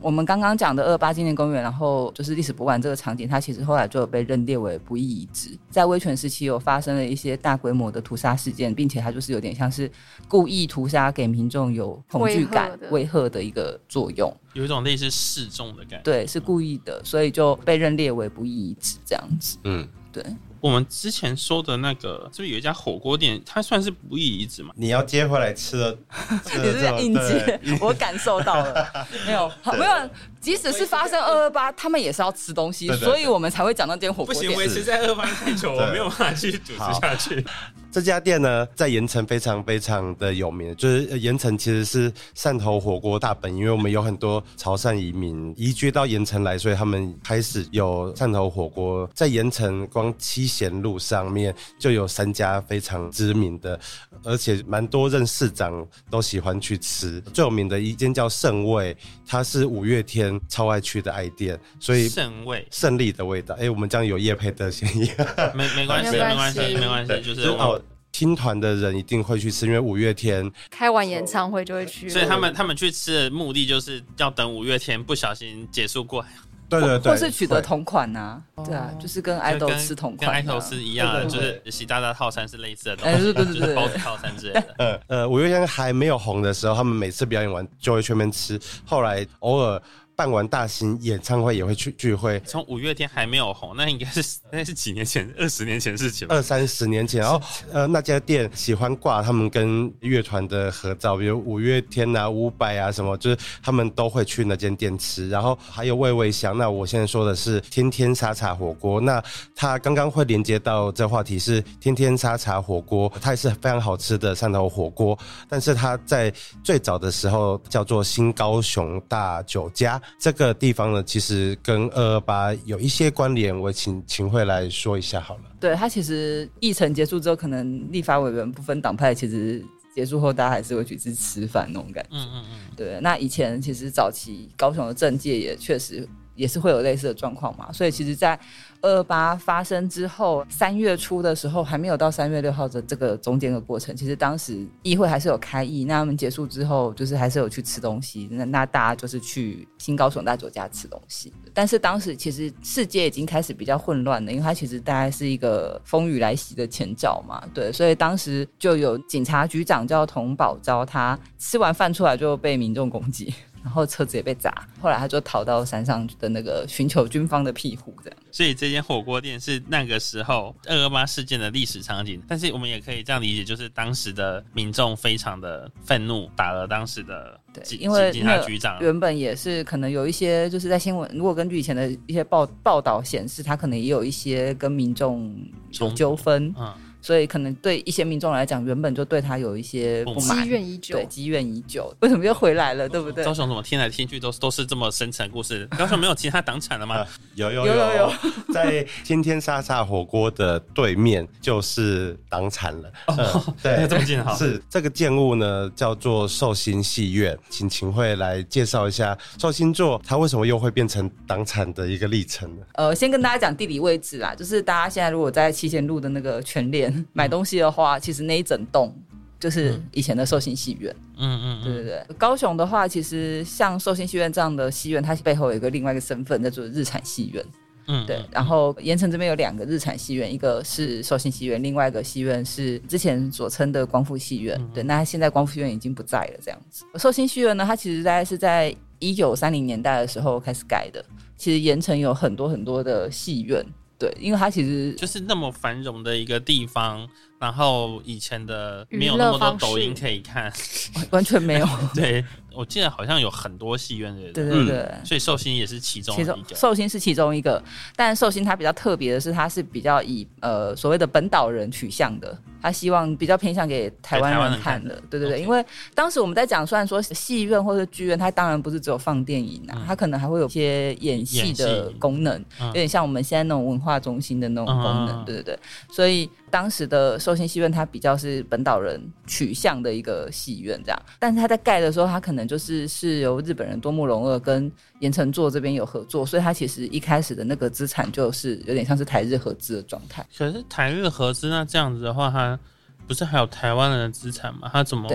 我们刚刚讲的二八纪念公园，然后就是历史博物馆这个场景，它其实后来就有被认列为不义遗址。在威权时期有发生了一些大规模的屠杀事件，并且它就是有点像是故意屠杀，给民众有恐惧感
威吓、的
威吓的一个作用。
有一种类似示众的感觉。
对，是故意的，所以就被认列为不义遗址这样子。
嗯，
对，
我们之前说的那个，是不是有一家火锅店，它算是不义遗址嘛？
你要接回来吃了，吃
你
了 [LAUGHS] 你
是应接
对，
我感受到了。[LAUGHS] 没有，好没有。即使是发生二二八，他们也是要吃东西，所以我们才会讲到这间火锅店。
维持在二八太久，
对
我没有办法继续主持下去。
这家店呢，在盐城非常非常的有名，就是呃盐城其实是汕头火锅大本营，因为我们有很多潮汕移民移居到盐城来，所以他们开始有汕头火锅。在盐城光七贤路上面就有三家非常知名的，而且蛮多任市长都喜欢去吃。最有名的一间叫盛味，它是五月天超爱去的爱店，所以
胜味。
胜利的味道。哎、我们这样有叶配的嫌疑。[LAUGHS]
没没关系，
没关
系，没关系，就是
就是哦，听团的人一定会去吃，因为五月天
开完演唱会就会去，
所以他们他们去吃的目的就是要等五月天不小心结束过。来，
对对对，
或是取得同款呐、对啊，就是跟爱豆吃同款、啊，
跟爱豆是一样的，就是习大大套餐是类似的东
哎
西，
对对对对
就是包子套餐之类的。[LAUGHS]
呃呃，五月天还没有红的时候，他们每次表演完就会去那边吃，后来偶尔办完大型演唱会也会去聚会。
从五月天还没有红，那应该是 [LAUGHS] 那是几年前，二十年前的事情。
二三十年前，然后呃那家店喜欢挂他们跟乐团的合照，比如五月天啊、伍佰啊什么，就是他们都会去那间店吃。然后还有味味香，那我现在说的是天天沙茶火锅。那它刚刚会连接到这话题是天天沙茶火锅，它也是非常好吃的汕头火锅，但是它在最早的时候叫做新高雄大酒家。这个地方呢，其实跟二二八有一些关联，我请秦慧来说一下好了。
对他其实议程结束之后，可能立法委员不分党派，其实结束后大家还是会去吃吃饭那种感觉。
嗯嗯嗯，
对，那以前其实早期高雄的政界也确实也是会有类似的状况嘛。所以其实，在二八发生之后，三月初的时候还没有到三月六号的这个中间的过程，其实当时议会还是有开议，那他们结束之后，就是还是有去吃东西，那那大家就是去新高雄大酒家吃东西。但是当时其实世界已经开始比较混乱了，因为它其实大概是一个风雨来袭的前兆嘛，对，所以当时就有警察局长叫童宝昭，他吃完饭出来就被民众攻击。然后车子也被砸，后来他就逃到山上的那个寻求军方的庇护，这样。
所以这间火锅店是那个时候二二八事件的历史场景，但是我们也可以这样理解，就是当时的民众非常的愤怒，打了当时的警
因为
警察局长。
原本也是可能有一些就是在新闻，如果根据以前的一些报报道显示，他可能也有一些跟民众有纠纷。嗯。所以可能对一些民众来讲，原本就对他有一些不满，
积怨已久，
对积怨已久，为什么又回来了？对不对？
高雄怎么听来听去都都是这么深层故事？[LAUGHS] 高雄没有其他党产了吗？
有有有有有，[LAUGHS] 在天天沙沙火锅的对面就是党产了。
哦，[LAUGHS] 对，这么近哈。
是这个建物呢，叫做寿星戏院，请秦慧来介绍一下寿星座它为什么又会变成党产的一个历程呢？
呃，先跟大家讲地理位置啦，就是大家现在如果在七贤路的那个全联。买东西的话，其实那一整栋就是以前的寿星戏院。嗯嗯，对对对。高雄的话，其实像寿星戏院这样的戏院，它背后有一个另外一个身份，叫做日产戏院。嗯，对。然后盐城这边有两个日产戏院，一个是寿星戏院，另外一个戏院是之前所称的光复戏院。对，那现在光复戏院已经不在了。这样子，寿星戏院呢，它其实大概是在一九三零年代的时候开始盖的。其实盐城有很多很多的戏院。对，因为它其实
就是那么繁荣的一个地方，然后以前的没有那么多抖音可以看，[LAUGHS]
完全没有。[LAUGHS]
对。我记得好像有很多戏院的，
对对对，
所以寿星也是其中一个。
寿星是其中一个，但寿星它比较特别的是，它是比较以呃所谓的本岛人取向的，他希望比较偏向给台湾人看的。对对对，因为当时我们在讲，虽然说戏院或者剧院，它当然不是只有放电影啊，它可能还会有一些演戏的功能，有点像我们现在那种文化中心的那种功能。对对对，所以。当时的寿星戏院，它比较是本岛人取向的一个戏院，这样。但是他在盖的时候，他可能就是是由日本人多木荣二跟岩城座这边有合作，所以他其实一开始的那个资产就是有点像是台日合资的状态。
可是台日合资，那这样子的话，它不是还有台湾人的资产吗？他怎么？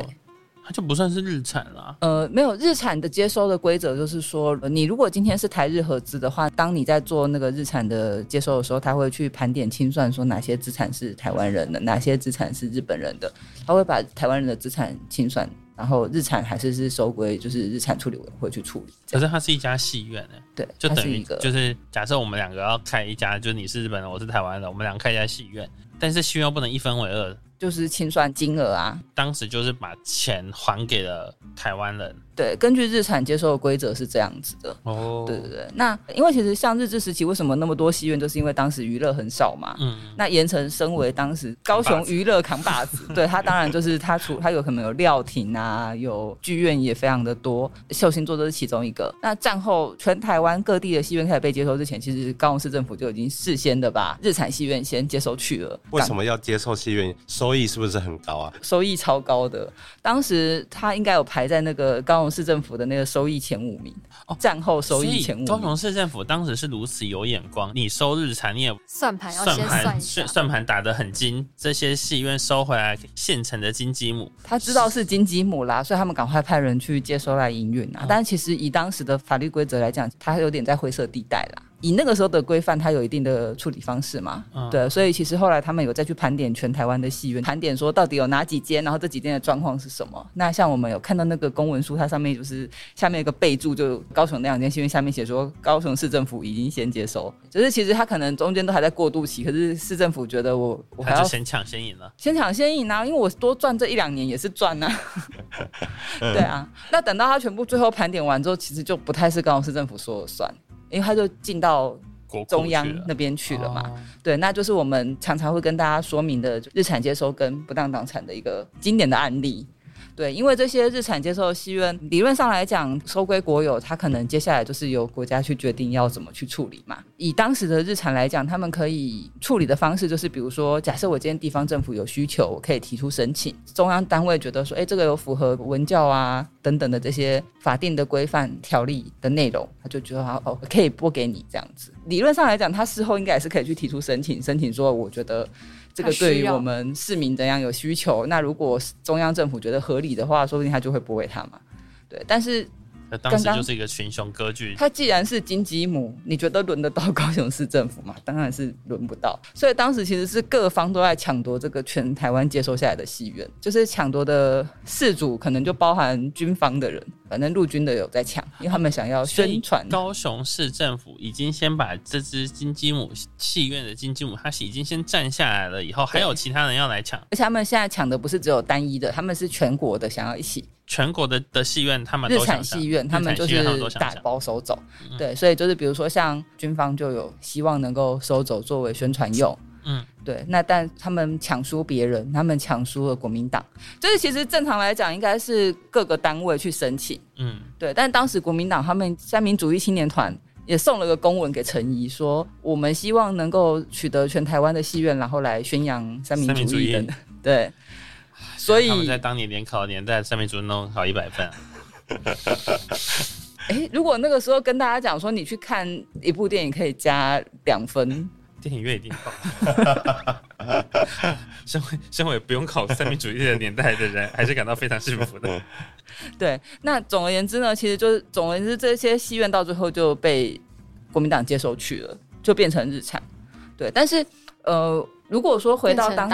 它就不算是日产啦。
呃，没有日产的接收的规则，就是说，你如果今天是台日合资的话，当你在做那个日产的接收的时候，他会去盘点清算，说哪些资产是台湾人的，哪些资产是日本人的，他会把台湾人的资产清算，然后日产还是是收归就是日产处理委员会去处理。
可是它是一家戏院呢，
对，
就等于一个，就是假设我们两个要开一家，就是你是日本人，我是台湾人，我们两个开一家戏院，但是戏院不能一分为二。
就是清算金额啊，
当时就是把钱还给了台湾人。
对，根据日产接收的规则是这样子的。哦，对对对。那因为其实像日治时期，为什么那么多戏院，就是因为当时娱乐很少嘛。嗯。那盐城身为当时高雄娱乐扛把子，对他当然就是他除他有可能有料亭啊，有剧院也非常的多。秀星座都是其中一个。那战后全台湾各地的戏院开始被接收之前，其实高雄市政府就已经事先的把日产戏院先接收去了。
为什么要接受戏院？收益是不是很高啊？
收益超高的。当时他应该有排在那个高。市政府的那个收益前五名哦，战后收益前五。
高雄市政府当时是如此有眼光，你收日产，你也
算盘要先算
算算盘打得很精，这些戏院收回来现成的金鸡母，
他知道是金鸡母啦，所以他们赶快派人去接收来营运啊。但其实以当时的法律规则来讲，他有点在灰色地带啦。以那个时候的规范，它有一定的处理方式嘛？对，所以其实后来他们有再去盘点全台湾的戏院，盘点说到底有哪几间，然后这几间的状况是什么？那像我们有看到那个公文书，它上面就是下面一个备注，就高雄那两间戏院下面写说，高雄市政府已经先接收，就是其实它可能中间都还在过渡期，可是市政府觉得我我还要
先抢先赢了，
先抢先赢啊，因为我多赚这一两年也是赚啊。[LAUGHS] 对啊，那等到他全部最后盘点完之后，其实就不太是高雄市政府说了算。因为他就进到中央那边去了嘛，对，那就是我们常常会跟大家说明的日产接收跟不当党产的一个经典的案例。对，因为这些日产接受的戏院，理论上来讲收归国有，它可能接下来就是由国家去决定要怎么去处理嘛。以当时的日产来讲，他们可以处理的方式就是，比如说，假设我今天地方政府有需求，我可以提出申请，中央单位觉得说，哎，这个有符合文教啊等等的这些法定的规范条例的内容，他就觉得好哦，可以拨给你这样子。理论上来讲，他事后应该也是可以去提出申请，申请说，我觉得。这个对于我们市民怎样有需求？那如果中央政府觉得合理的话，说不定他就会拨给他嘛。对，但是。
当时就是一个群雄割据。
他既然是金鸡母，你觉得轮得到高雄市政府吗？当然是轮不到。所以当时其实是各方都在抢夺这个全台湾接收下来的戏院，就是抢夺的事主可能就包含军方的人，反正陆军的有在抢，因为他们想要宣传。
高雄市政府已经先把这只金鸡母戏院的金鸡母，它是已经先占下来了，以后还有其他人要来抢。
而且他们现在抢的不是只有单一的，他们是全国的，想要一起。
全国的的戏院，他们
日产戏院，他们就是打包收走，对，所以就是比如说像军方就有希望能够收走作为宣传用，嗯，对，那但他们抢输别人，他们抢输了国民党，就是其实正常来讲应该是各个单位去申请，嗯，对，但当时国民党他们三民主义青年团也送了个公文给陈怡，说我们希望能够取得全台湾的戏院，然后来宣扬三民主义的，[LAUGHS] 对。所以
他们在当年联考年代，上面就能考一百分。[LAUGHS]
哎，如果那个时候跟大家讲说，你去看一部电影可以加两分，
电影院一定爆。[LAUGHS] 身为身为不用考三民主义的年代的人，还是感到非常幸福的。[LAUGHS]
对，那总而言之呢，其实就是总而言之，这些戏院到最后就被国民党接收去了，就变成日产。对，但是呃。如果说回到当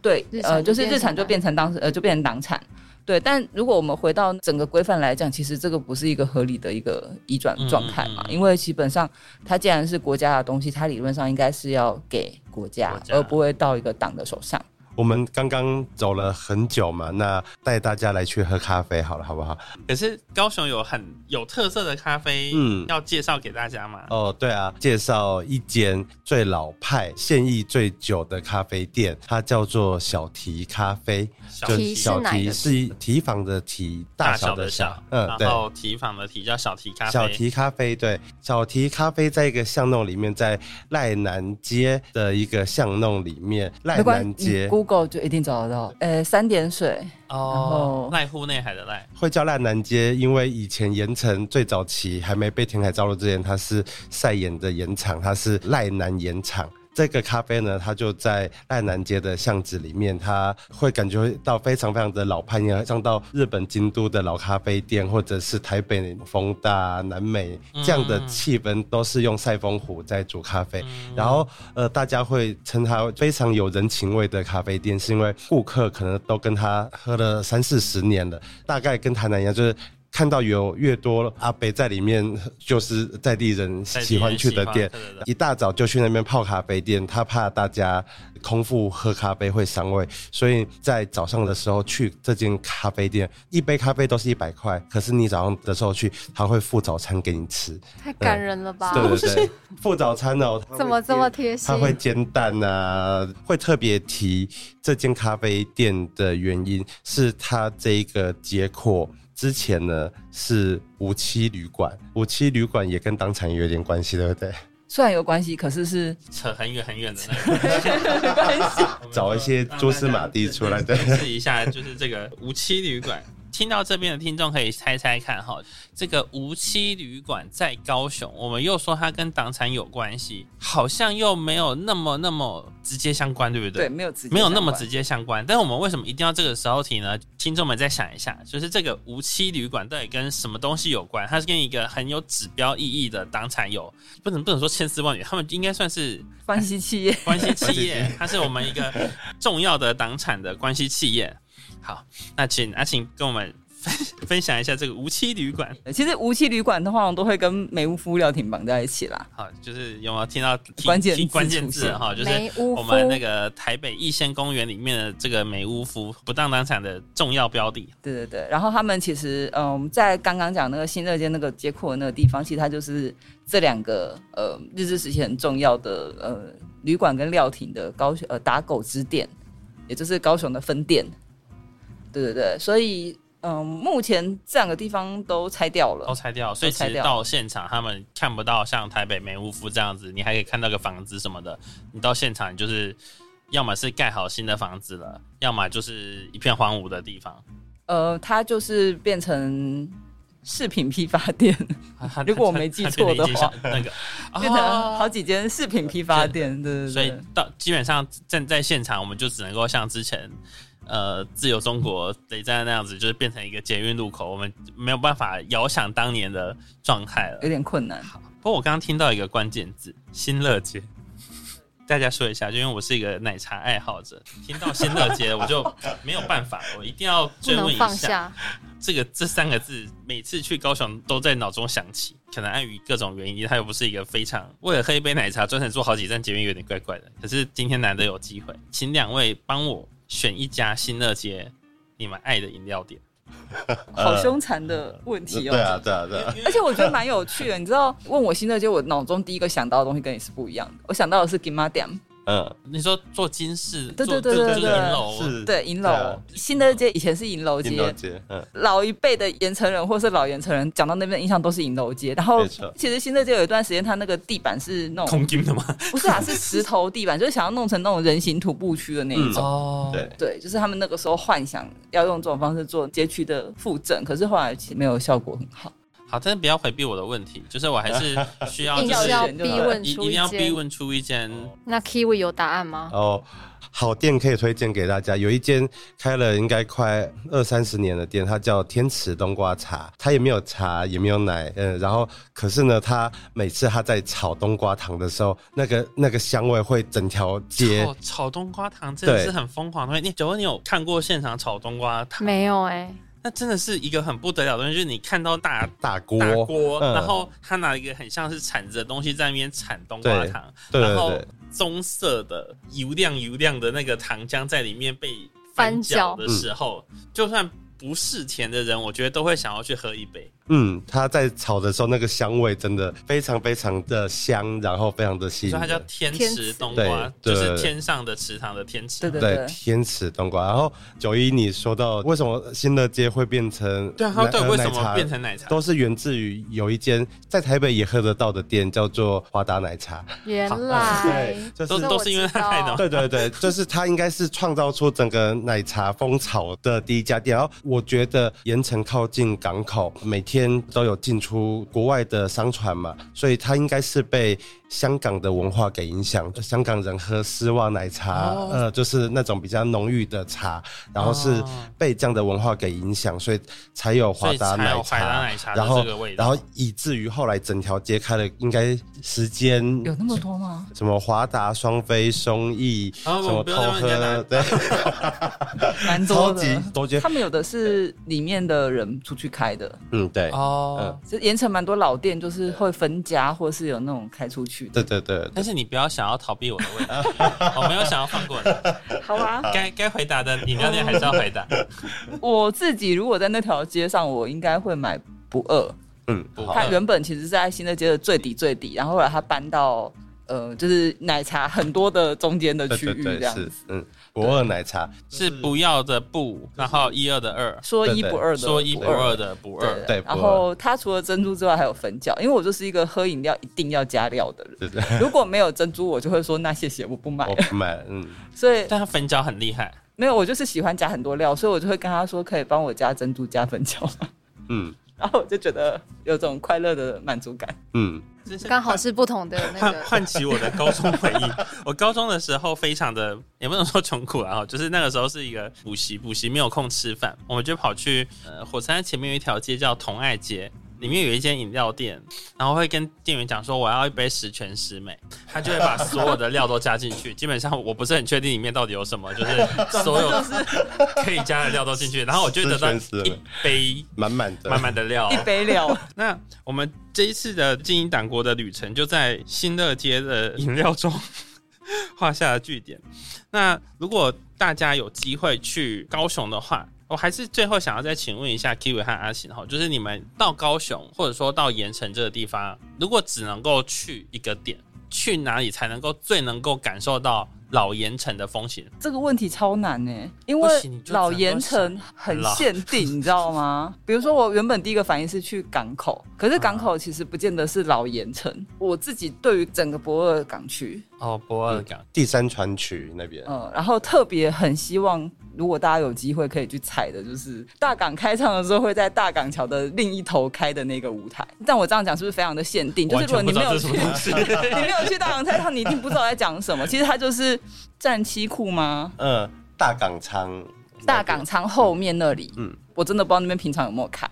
对，呃，就是日产就变成当时呃就变成党产，对。但如果我们回到整个规范来讲，其实这个不是一个合理的一个移转状态嘛，因为基本上它既然是国家的东西，它理论上应该是要给国家，而不会到一个党的手上。
我们刚刚走了很久嘛，那带大家来去喝咖啡好了，好不好？
可是高雄有很有特色的咖啡，嗯，要介绍给大家嘛？
哦，对啊，介绍一间最老派、现役最久的咖啡店，它叫做小提咖啡。
小提小提
是提房的提，大小的小，
嗯，然后提房的提叫小提咖啡。
小提咖啡，对，小提咖啡在一个巷弄里面，在赖南街的一个巷弄里面，赖南街。
Google 就一定找得到，呃，三点水。
哦，濑户内海的濑，
会叫濑南街，因为以前盐城最早期还没被填海造陆之前，它是晒盐的盐场，它是濑南盐场。这个咖啡呢，它就在爱南街的巷子里面，它会感觉到非常非常的老派，像到日本京都的老咖啡店，或者是台北丰大、南美这样的气氛，都是用赛风壶在煮咖啡。然后，呃，大家会称它非常有人情味的咖啡店，是因为顾客可能都跟他喝了三四十年了，大概跟台南一样，就是。看到有越多阿北在里面，就是在地人喜欢去的店。一大早就去那边泡咖啡店，他怕大家空腹喝咖啡会伤胃，所以在早上的时候去这间咖啡店，一杯咖啡都是一百块。可是你早上的时候去，他会付早餐给你吃，
太感人了吧？
对对对，附 [LAUGHS] 早餐哦，
怎么这么贴心？
他会煎蛋啊，会特别提这间咖啡店的原因是他这一个结果。之前呢是五七旅馆，五七旅馆也跟当产有点关系，对不对？
虽然有关系，可是是
扯很远很远的那
个，[LAUGHS] 找一些蛛丝马迹出来，对，
试一下，就是这个五七旅馆。听到这边的听众可以猜猜看哈，这个无期旅馆在高雄，我们又说它跟党产有关系，好像又没有那么那么直接相关，对不
对？对，没有直
没有那么直接相关。但是我们为什么一定要这个时候提呢？听众们再想一下，就是这个无期旅馆到底跟什么东西有关？它是跟一个很有指标意义的党产有，不能不能说千丝万缕，他们应该算是
关系企业，
关系企业，它是我们一个重要的党产的关系企业。好，那请阿晴跟我们分分享一下这个无期旅馆。
其实无期旅馆的话，我都会跟美屋夫料亭绑在一起啦。
好，就是有没有听到
关键
关键字哈？就是我们那个台北逸仙公园里面的这个美屋夫不当当产的重要标的。
对对对，然后他们其实嗯，在刚刚讲那个新乐街那个街廓的那个地方，其实它就是这两个呃日治时期很重要的呃旅馆跟料亭的高呃打狗之店，也就是高雄的分店。对对对，所以嗯，目前这两个地方都拆掉了
都。拆掉，所以其实到现场他们看不到像台北美屋夫这样子，你还可以看到个房子什么的。你到现场，你就是要么是盖好新的房子了，要么就是一片荒芜的地方。
呃，它就是变成饰品批发店，[LAUGHS] 如果我没记错的话
那个 [LAUGHS]
变成
哦
好几间饰品批发店，对对
所以。到基本上站在现场，我们就只能够像之前呃自由中国雷战那样子，就是变成一个捷运路口，我们没有办法遥想当年的状态了
有。点困难。
不过我刚刚听到一个关键字“新乐街”，大家说一下，就因为我是一个奶茶爱好者，听到新乐街我就没有办法，我一定要追问一下
放下。
这个这三个字，每次去高雄都在脑中响起。可能碍于各种原因，它又不是一个非常为了喝一杯奶茶专程坐好几站捷运，有点怪怪的。可是今天难得有机会，请两位帮我选一家新乐街你们爱的饮料店。
好凶残的问题哦。
对啊，对啊，对啊。
而且我觉得蛮有趣的，你知道，问我新乐街，我脑中第一个想到的东西跟你是不一样的。我想到的是 g i m a d a m
嗯，
你说做金饰，
对
做
对对对对。
是银楼，
是，
对，银楼、
啊。
新乐街以前是银楼
银楼
街，
街，嗯，
老一辈的盐城人或是老盐城人讲到那边的印象都是银楼街。然后其实新乐街有一段时间，它那个地板是那种
空金的吗？
不是啊，是石头地板，就是想要弄成那种人行徒步区的那一种。
哦。
对，
对，就是他们那个时候幻想要用这种方式做街区的复振，可是后来其实没有效果很好。
好，但是不要回避我的问题，就是我还是需要，[LAUGHS]
硬
就是是
要逼
好
一一
问出
定要逼。问出一间
那 Kiwi 有答案吗？
哦，好店可以推荐给大家，有一间开了应该快二三十年的店，它叫天池冬瓜茶，它也没有茶，也没有奶，嗯，然后可是呢，它每次它在炒冬瓜糖的时候，那个那个香味会整条街
炒炒冬瓜糖，真的是很疯狂的。你九问你有看过现场炒冬瓜糖？
没有哎、
那真的是一个很不得了的东西，就是你看到大
大锅，
大锅，
嗯。
然后他拿一个很像是铲子的东西在那边铲冬瓜糖，
对对
然后棕色的油亮油亮的那个糖浆在里面被
翻
搅
搅
的时候，就算不是甜的人，我觉得都会想要去喝一杯。
嗯，它在炒的时候那个香味真的非常非常的香，然后非常的吸引
所以它叫
人。
天池
天池
冬瓜，就是天上的池塘的天池。
对对
对，天池冬瓜。然后九一，你说到为什么新乐街会变成
对啊，它对为什么变成奶茶？
都是源自于有一间在台北也喝得到的店，叫做华达奶茶。
原来
对，就是
这
都都是因为
知道
他害的吗
对对对，就是它应该是创造出整个奶茶风潮的第一家店。然后我觉得盐城靠近港口，每天都有进出国外的商船嘛，所以它应该是被香港的文化给影响。香港人喝丝袜奶茶，
哦
呃，就是那种比较浓郁的茶，然后是
哦
被这样的文化给影响，所以才有华达奶茶。
奶茶
然后。然后以至于后来整条街开了，应该时间
有那么多吗？
什么华达、双飞、松逸，
啊
什么偷喝，对，[LAUGHS]
蛮
超
多的。
级多间
他，们有的是里面的人出去开的，
嗯，对，
哦，
就盐城蛮多老店，就是会分家，或是有那种开出去的。
对对对，
但是你不要想要逃避我的问题，[LAUGHS] 我没有想要放过你。
好啊，
该该回答的饮料店还是要回答。[LAUGHS]
我自己如果在那条街上，我应该会买不二。
嗯，
不
好
它原本其实是在新的街的最底最底，然后后来它搬到呃，就是奶茶很多的中间的区域这样子。，
嗯，不二奶茶
是不要的不，然后一二的二，
说一不二的，
说一不二的不二。
对
然后它除了珍珠之外还有粉饺，因为我就是一个喝饮料一定要加料的人。
对对，
如果没有珍珠，我就会说那谢谢，我不买
我。不买，嗯，[LAUGHS]
所以
但它粉饺很厉害，
没有，我就是喜欢加很多料，所以我就会跟他说可以帮我加珍珠加粉饺吗？
嗯 [LAUGHS]
然后我就觉得有种快乐的满足感。
嗯，
刚好是不同的那个。
唤起我的高中回忆。[LAUGHS] 我高中的时候非常的，也不能说穷苦啊，就是那个时候是一个补习，补习没有空吃饭，我们就跑去呃火车站前面有一条街叫同爱街。里面有一间饮料店，然后会跟店员讲说我要一杯十全十美，他就会把所有的料都加进去。基本上我不是很确定里面到底有什么，就是 [LAUGHS] 所有可以加的料都进去，然后我就得到一杯
满满的，
满满的料
一。杯料，
那我们这一次的经营党国的旅程，就在新乐街的饮料中画下了句点。那如果大家有机会去高雄的话，我还是最后想要再请问一下 Kiwi 和阿行哈，就是你们到高雄或者说到盐城这个地方，如果只能够去一个点，去哪里才能够最能够感受到老盐城的风情？
这个问题超难呢、因
不
为老盐城很限定，你知道吗？比如说我原本第一个反应是去港口，可是港
啊
口其实不见得是老盐城。我自己对于整个博尔港区，
哦，博尔港，
第三船渠那边，
嗯，然后特别很希望，如果大家有机会可以去踩的，就是大港开唱的时候会在大港桥的另一头开的那个舞台。但我这样讲是不是非常的限定？就是如果你没有去，[LAUGHS] 你没有去大港开唱，你一定不知道在讲什么。其实它就是战七库吗？
嗯，大港仓，
大港仓后面那里，
嗯
嗯，我真的不知道那边平常有没有开。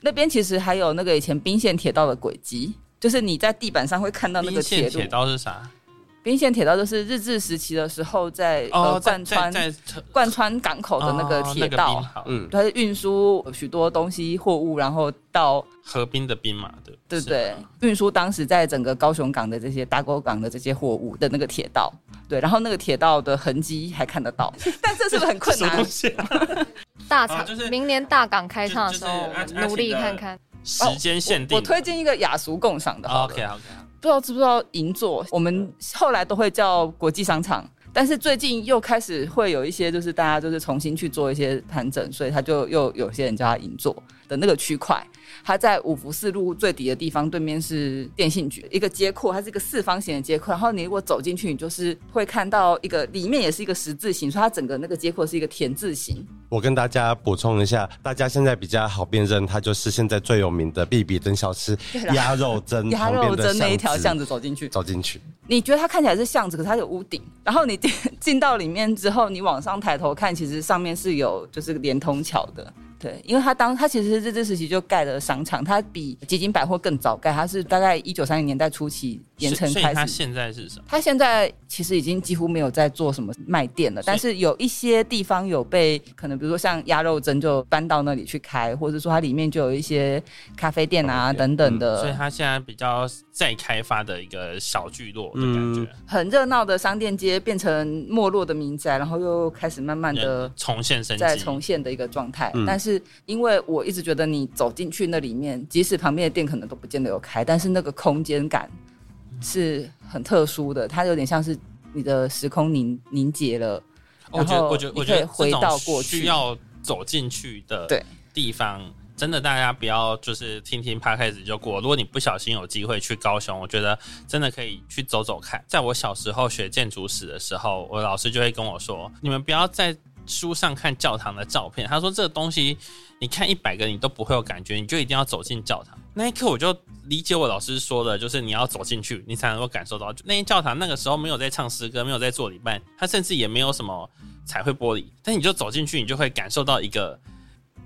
那边其实还有那个以前滨线铁道的轨迹，就是你在地板上会看到那个铁路
铁。道是啥？
滨线铁道就是日治时期的时候在呃
在
贯穿贯穿港口的那个
哦
铁道，
嗯，
它是运输许多东西货物，然后到
河滨的兵马，对是
对。不对？运输当时在整个高雄港的这些大沟港的这些货物的那个铁道，对，然后那个铁道的痕迹还看得到，[LAUGHS] 但这是不是很困难？[LAUGHS]
大厂、
哦就是
明年大港开唱的时候努力看看。
时间限定。
我推荐一个雅俗共赏的好了。
OK OK，
不知道知不知道银座，我们后来都会叫国际商场，但是最近又开始会有一些，就是大家就是重新去做一些盘整，所以他就又有些人叫他银座。的那个区块。它在五福四路最底的地方，对面是电信局，一个街廓，它是一个四方形的街廓。然后你如果走进去，你就是会看到一个里面也是一个十字形，所以它整个那个街廓是一个田字形。
我跟大家补充一下，大家现在比较好辨认，它就是现在最有名的必比登小吃
啦
鸭肉蒸 [LAUGHS]
鸭肉蒸那一条巷
巷
子走进去，
走进去，
你觉得它看起来是巷子，可是它有屋顶。然后你进 [LAUGHS] 进到里面之后，你往上抬头看，其实上面是有就是连通桥的。对，因为他当他其实是日治时期就盖了商场，它比吉金百货更早盖，它是大概一九三零年代初期盐城开始。
他现在是什么？
他现在其实已经几乎没有在做什么卖店了，但是有一些地方有被可能比如说像鸭肉蒸就搬到那里去开，或者说它里面就有一些咖啡店啊等等的。
所以它现在比较再开发的一个小聚落的感觉，
很热闹的商店街变成没落的民宅，然后又开始慢慢的
重现生在。
重现的一个状态。
嗯
但是因为我一直觉得你走进去那里面，即使旁边的店可能都不见得有开，但是那个空间感是很特殊的，它有点像是你的时空凝凝结了。
我觉得，
然后
我觉得，我觉得
回到过去
需要走进去的
对
地方，真的大家不要就是听听 p 开始就过。如果你不小心有机会去高雄，我觉得真的可以去走走看。在我小时候学建筑史的时候，我老师就会跟我说：“你们不要在书上看教堂的照片。”他说：“这个东西你看一百个你都不会有感觉，你就一定要走进教堂。”那一刻我就理解我老师说的，就是你要走进去，你才能够感受到。那间教堂那个时候没有在唱诗歌，没有在做礼拜，它甚至也没有什么彩绘玻璃，但你就走进去，你就会感受到一个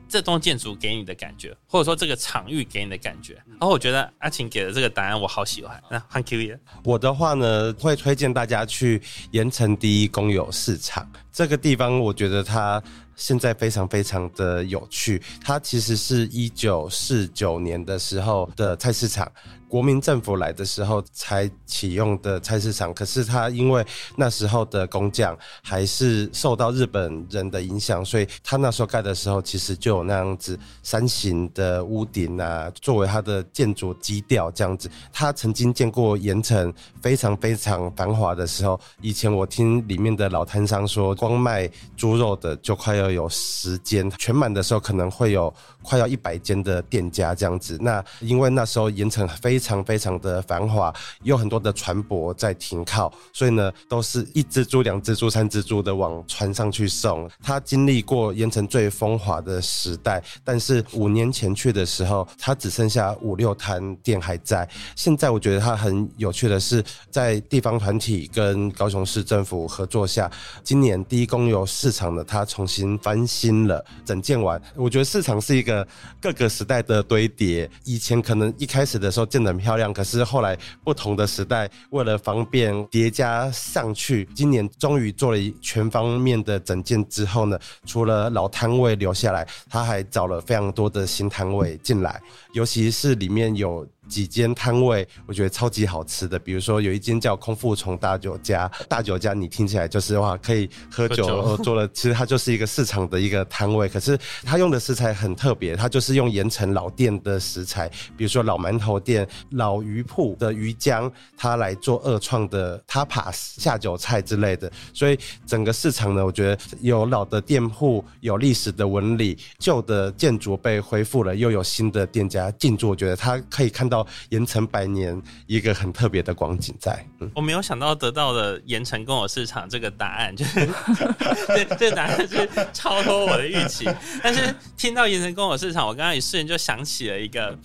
这栋建筑给你的感觉，或者说这个场域给你的感觉。然后我觉得阿晴给的这个答案我好喜欢。那换 Q 爷，
我的话呢，会推荐大家去盐城第一公有市场这个地方，我觉得它现在非常非常的有趣。它其实是一九四九年的时候的菜市场，国民政府来的时候才启用的菜市场。可是它因为那时候的工匠还是受到日本人的影响，所以它那时候盖的时候，其实就有那样子山形的屋顶啊，作为它的建筑基调这样子。他曾经见过盐城非常非常繁华的时候，以前我听里面的老摊商说，光卖猪肉的就快要有时间，全满的时候可能会有快要一百间的店家这样子。那因为那时候盐城非常非常的繁华，有很多的船舶在停靠，所以呢，都是一只猪、两只猪、三只猪的往船上去送。他经历过盐城最风华的时代，但是五年前去的时候，它只剩下五六摊店还在。现在我觉得它很有趣的是，在地方团体跟高雄市政府合作下，今年第一公有市场呢，它重新翻新了，整建完。我觉得市场是一个各个时代的堆叠，以前可能一开始的时候建得很漂亮，可是后来不同的时代为了方便叠加上去，今年终于做了全方面的整建之后呢，除了老摊位留下来，他还找了非常多的新摊位进来，尤其是里面有几间摊位，我觉得超级好吃的。比如说有一间叫空腹虫大酒家，大酒家你听起来就是哇可以喝酒
喝酒
呃做了，其实它就是一个市场的一个摊位，可是它用的食材很特别，它就是用盐城老店的食材，比如说老馒头店、老鱼铺的鱼浆，它来做二创的 tapas 下酒菜之类的。所以整个市场呢，我觉得有老的店铺，有历史的纹理，旧的建筑被恢复了，又有新的店家进驻，我觉得它可以看到盐城百年一个很特别的光景在。嗯，
我没有想到得到的盐城跟我市场这个答案，就是 [LAUGHS] 这这答案是超脱我的预期。但是听到盐城跟我市场，我刚刚一瞬间就想起了一个，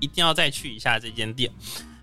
一定要再去一下这间店。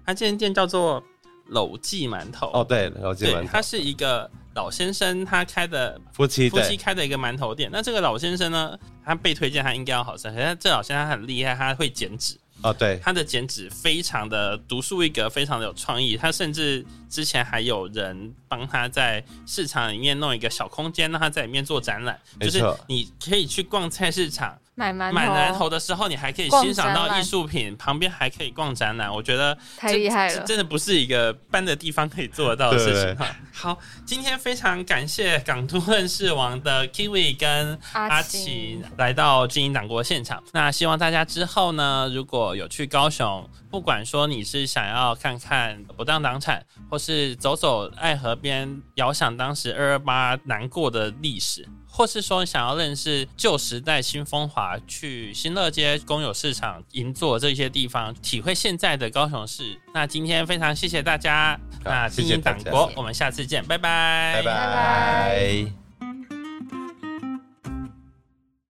它这间店叫做楼记馒头。
哦，对，了解
对，
馒头，
他是一个老先生，他开的
夫妻
夫妻，开的一个馒头店。那这个老先生呢，他被推荐他应该要好吃，可是这老先生他很厉害，他会剪纸。
哦对，
他的剪纸非常的独树一格，非常的有创意。他甚至之前还有人帮他在市场里面弄一个小空间，让他在里面做展览。就是你可以去逛菜市场
买馒头，
买馒头的时候，你还可以欣赏到艺术品，旁边还可以逛展览。我觉得这
太厉害了
真的不是一个搬的地方可以做得到的事情哈。好，今天非常感谢港都认识王的 Kiwi 跟阿
阿
奇
奇
来到金鹰党国现场。那希望大家之后呢，如果有去高雄，不管说你是想要看看不当党产，或是走走爱河边，遥想当时二二八难过的历史。或是说想要认识旧时代新风华，去新乐街公有市场、银座这些地方，体会现在的高雄市。那今天非常谢谢大家，那金鹰
谢谢大家
党国，我们下次见，拜拜，
拜拜。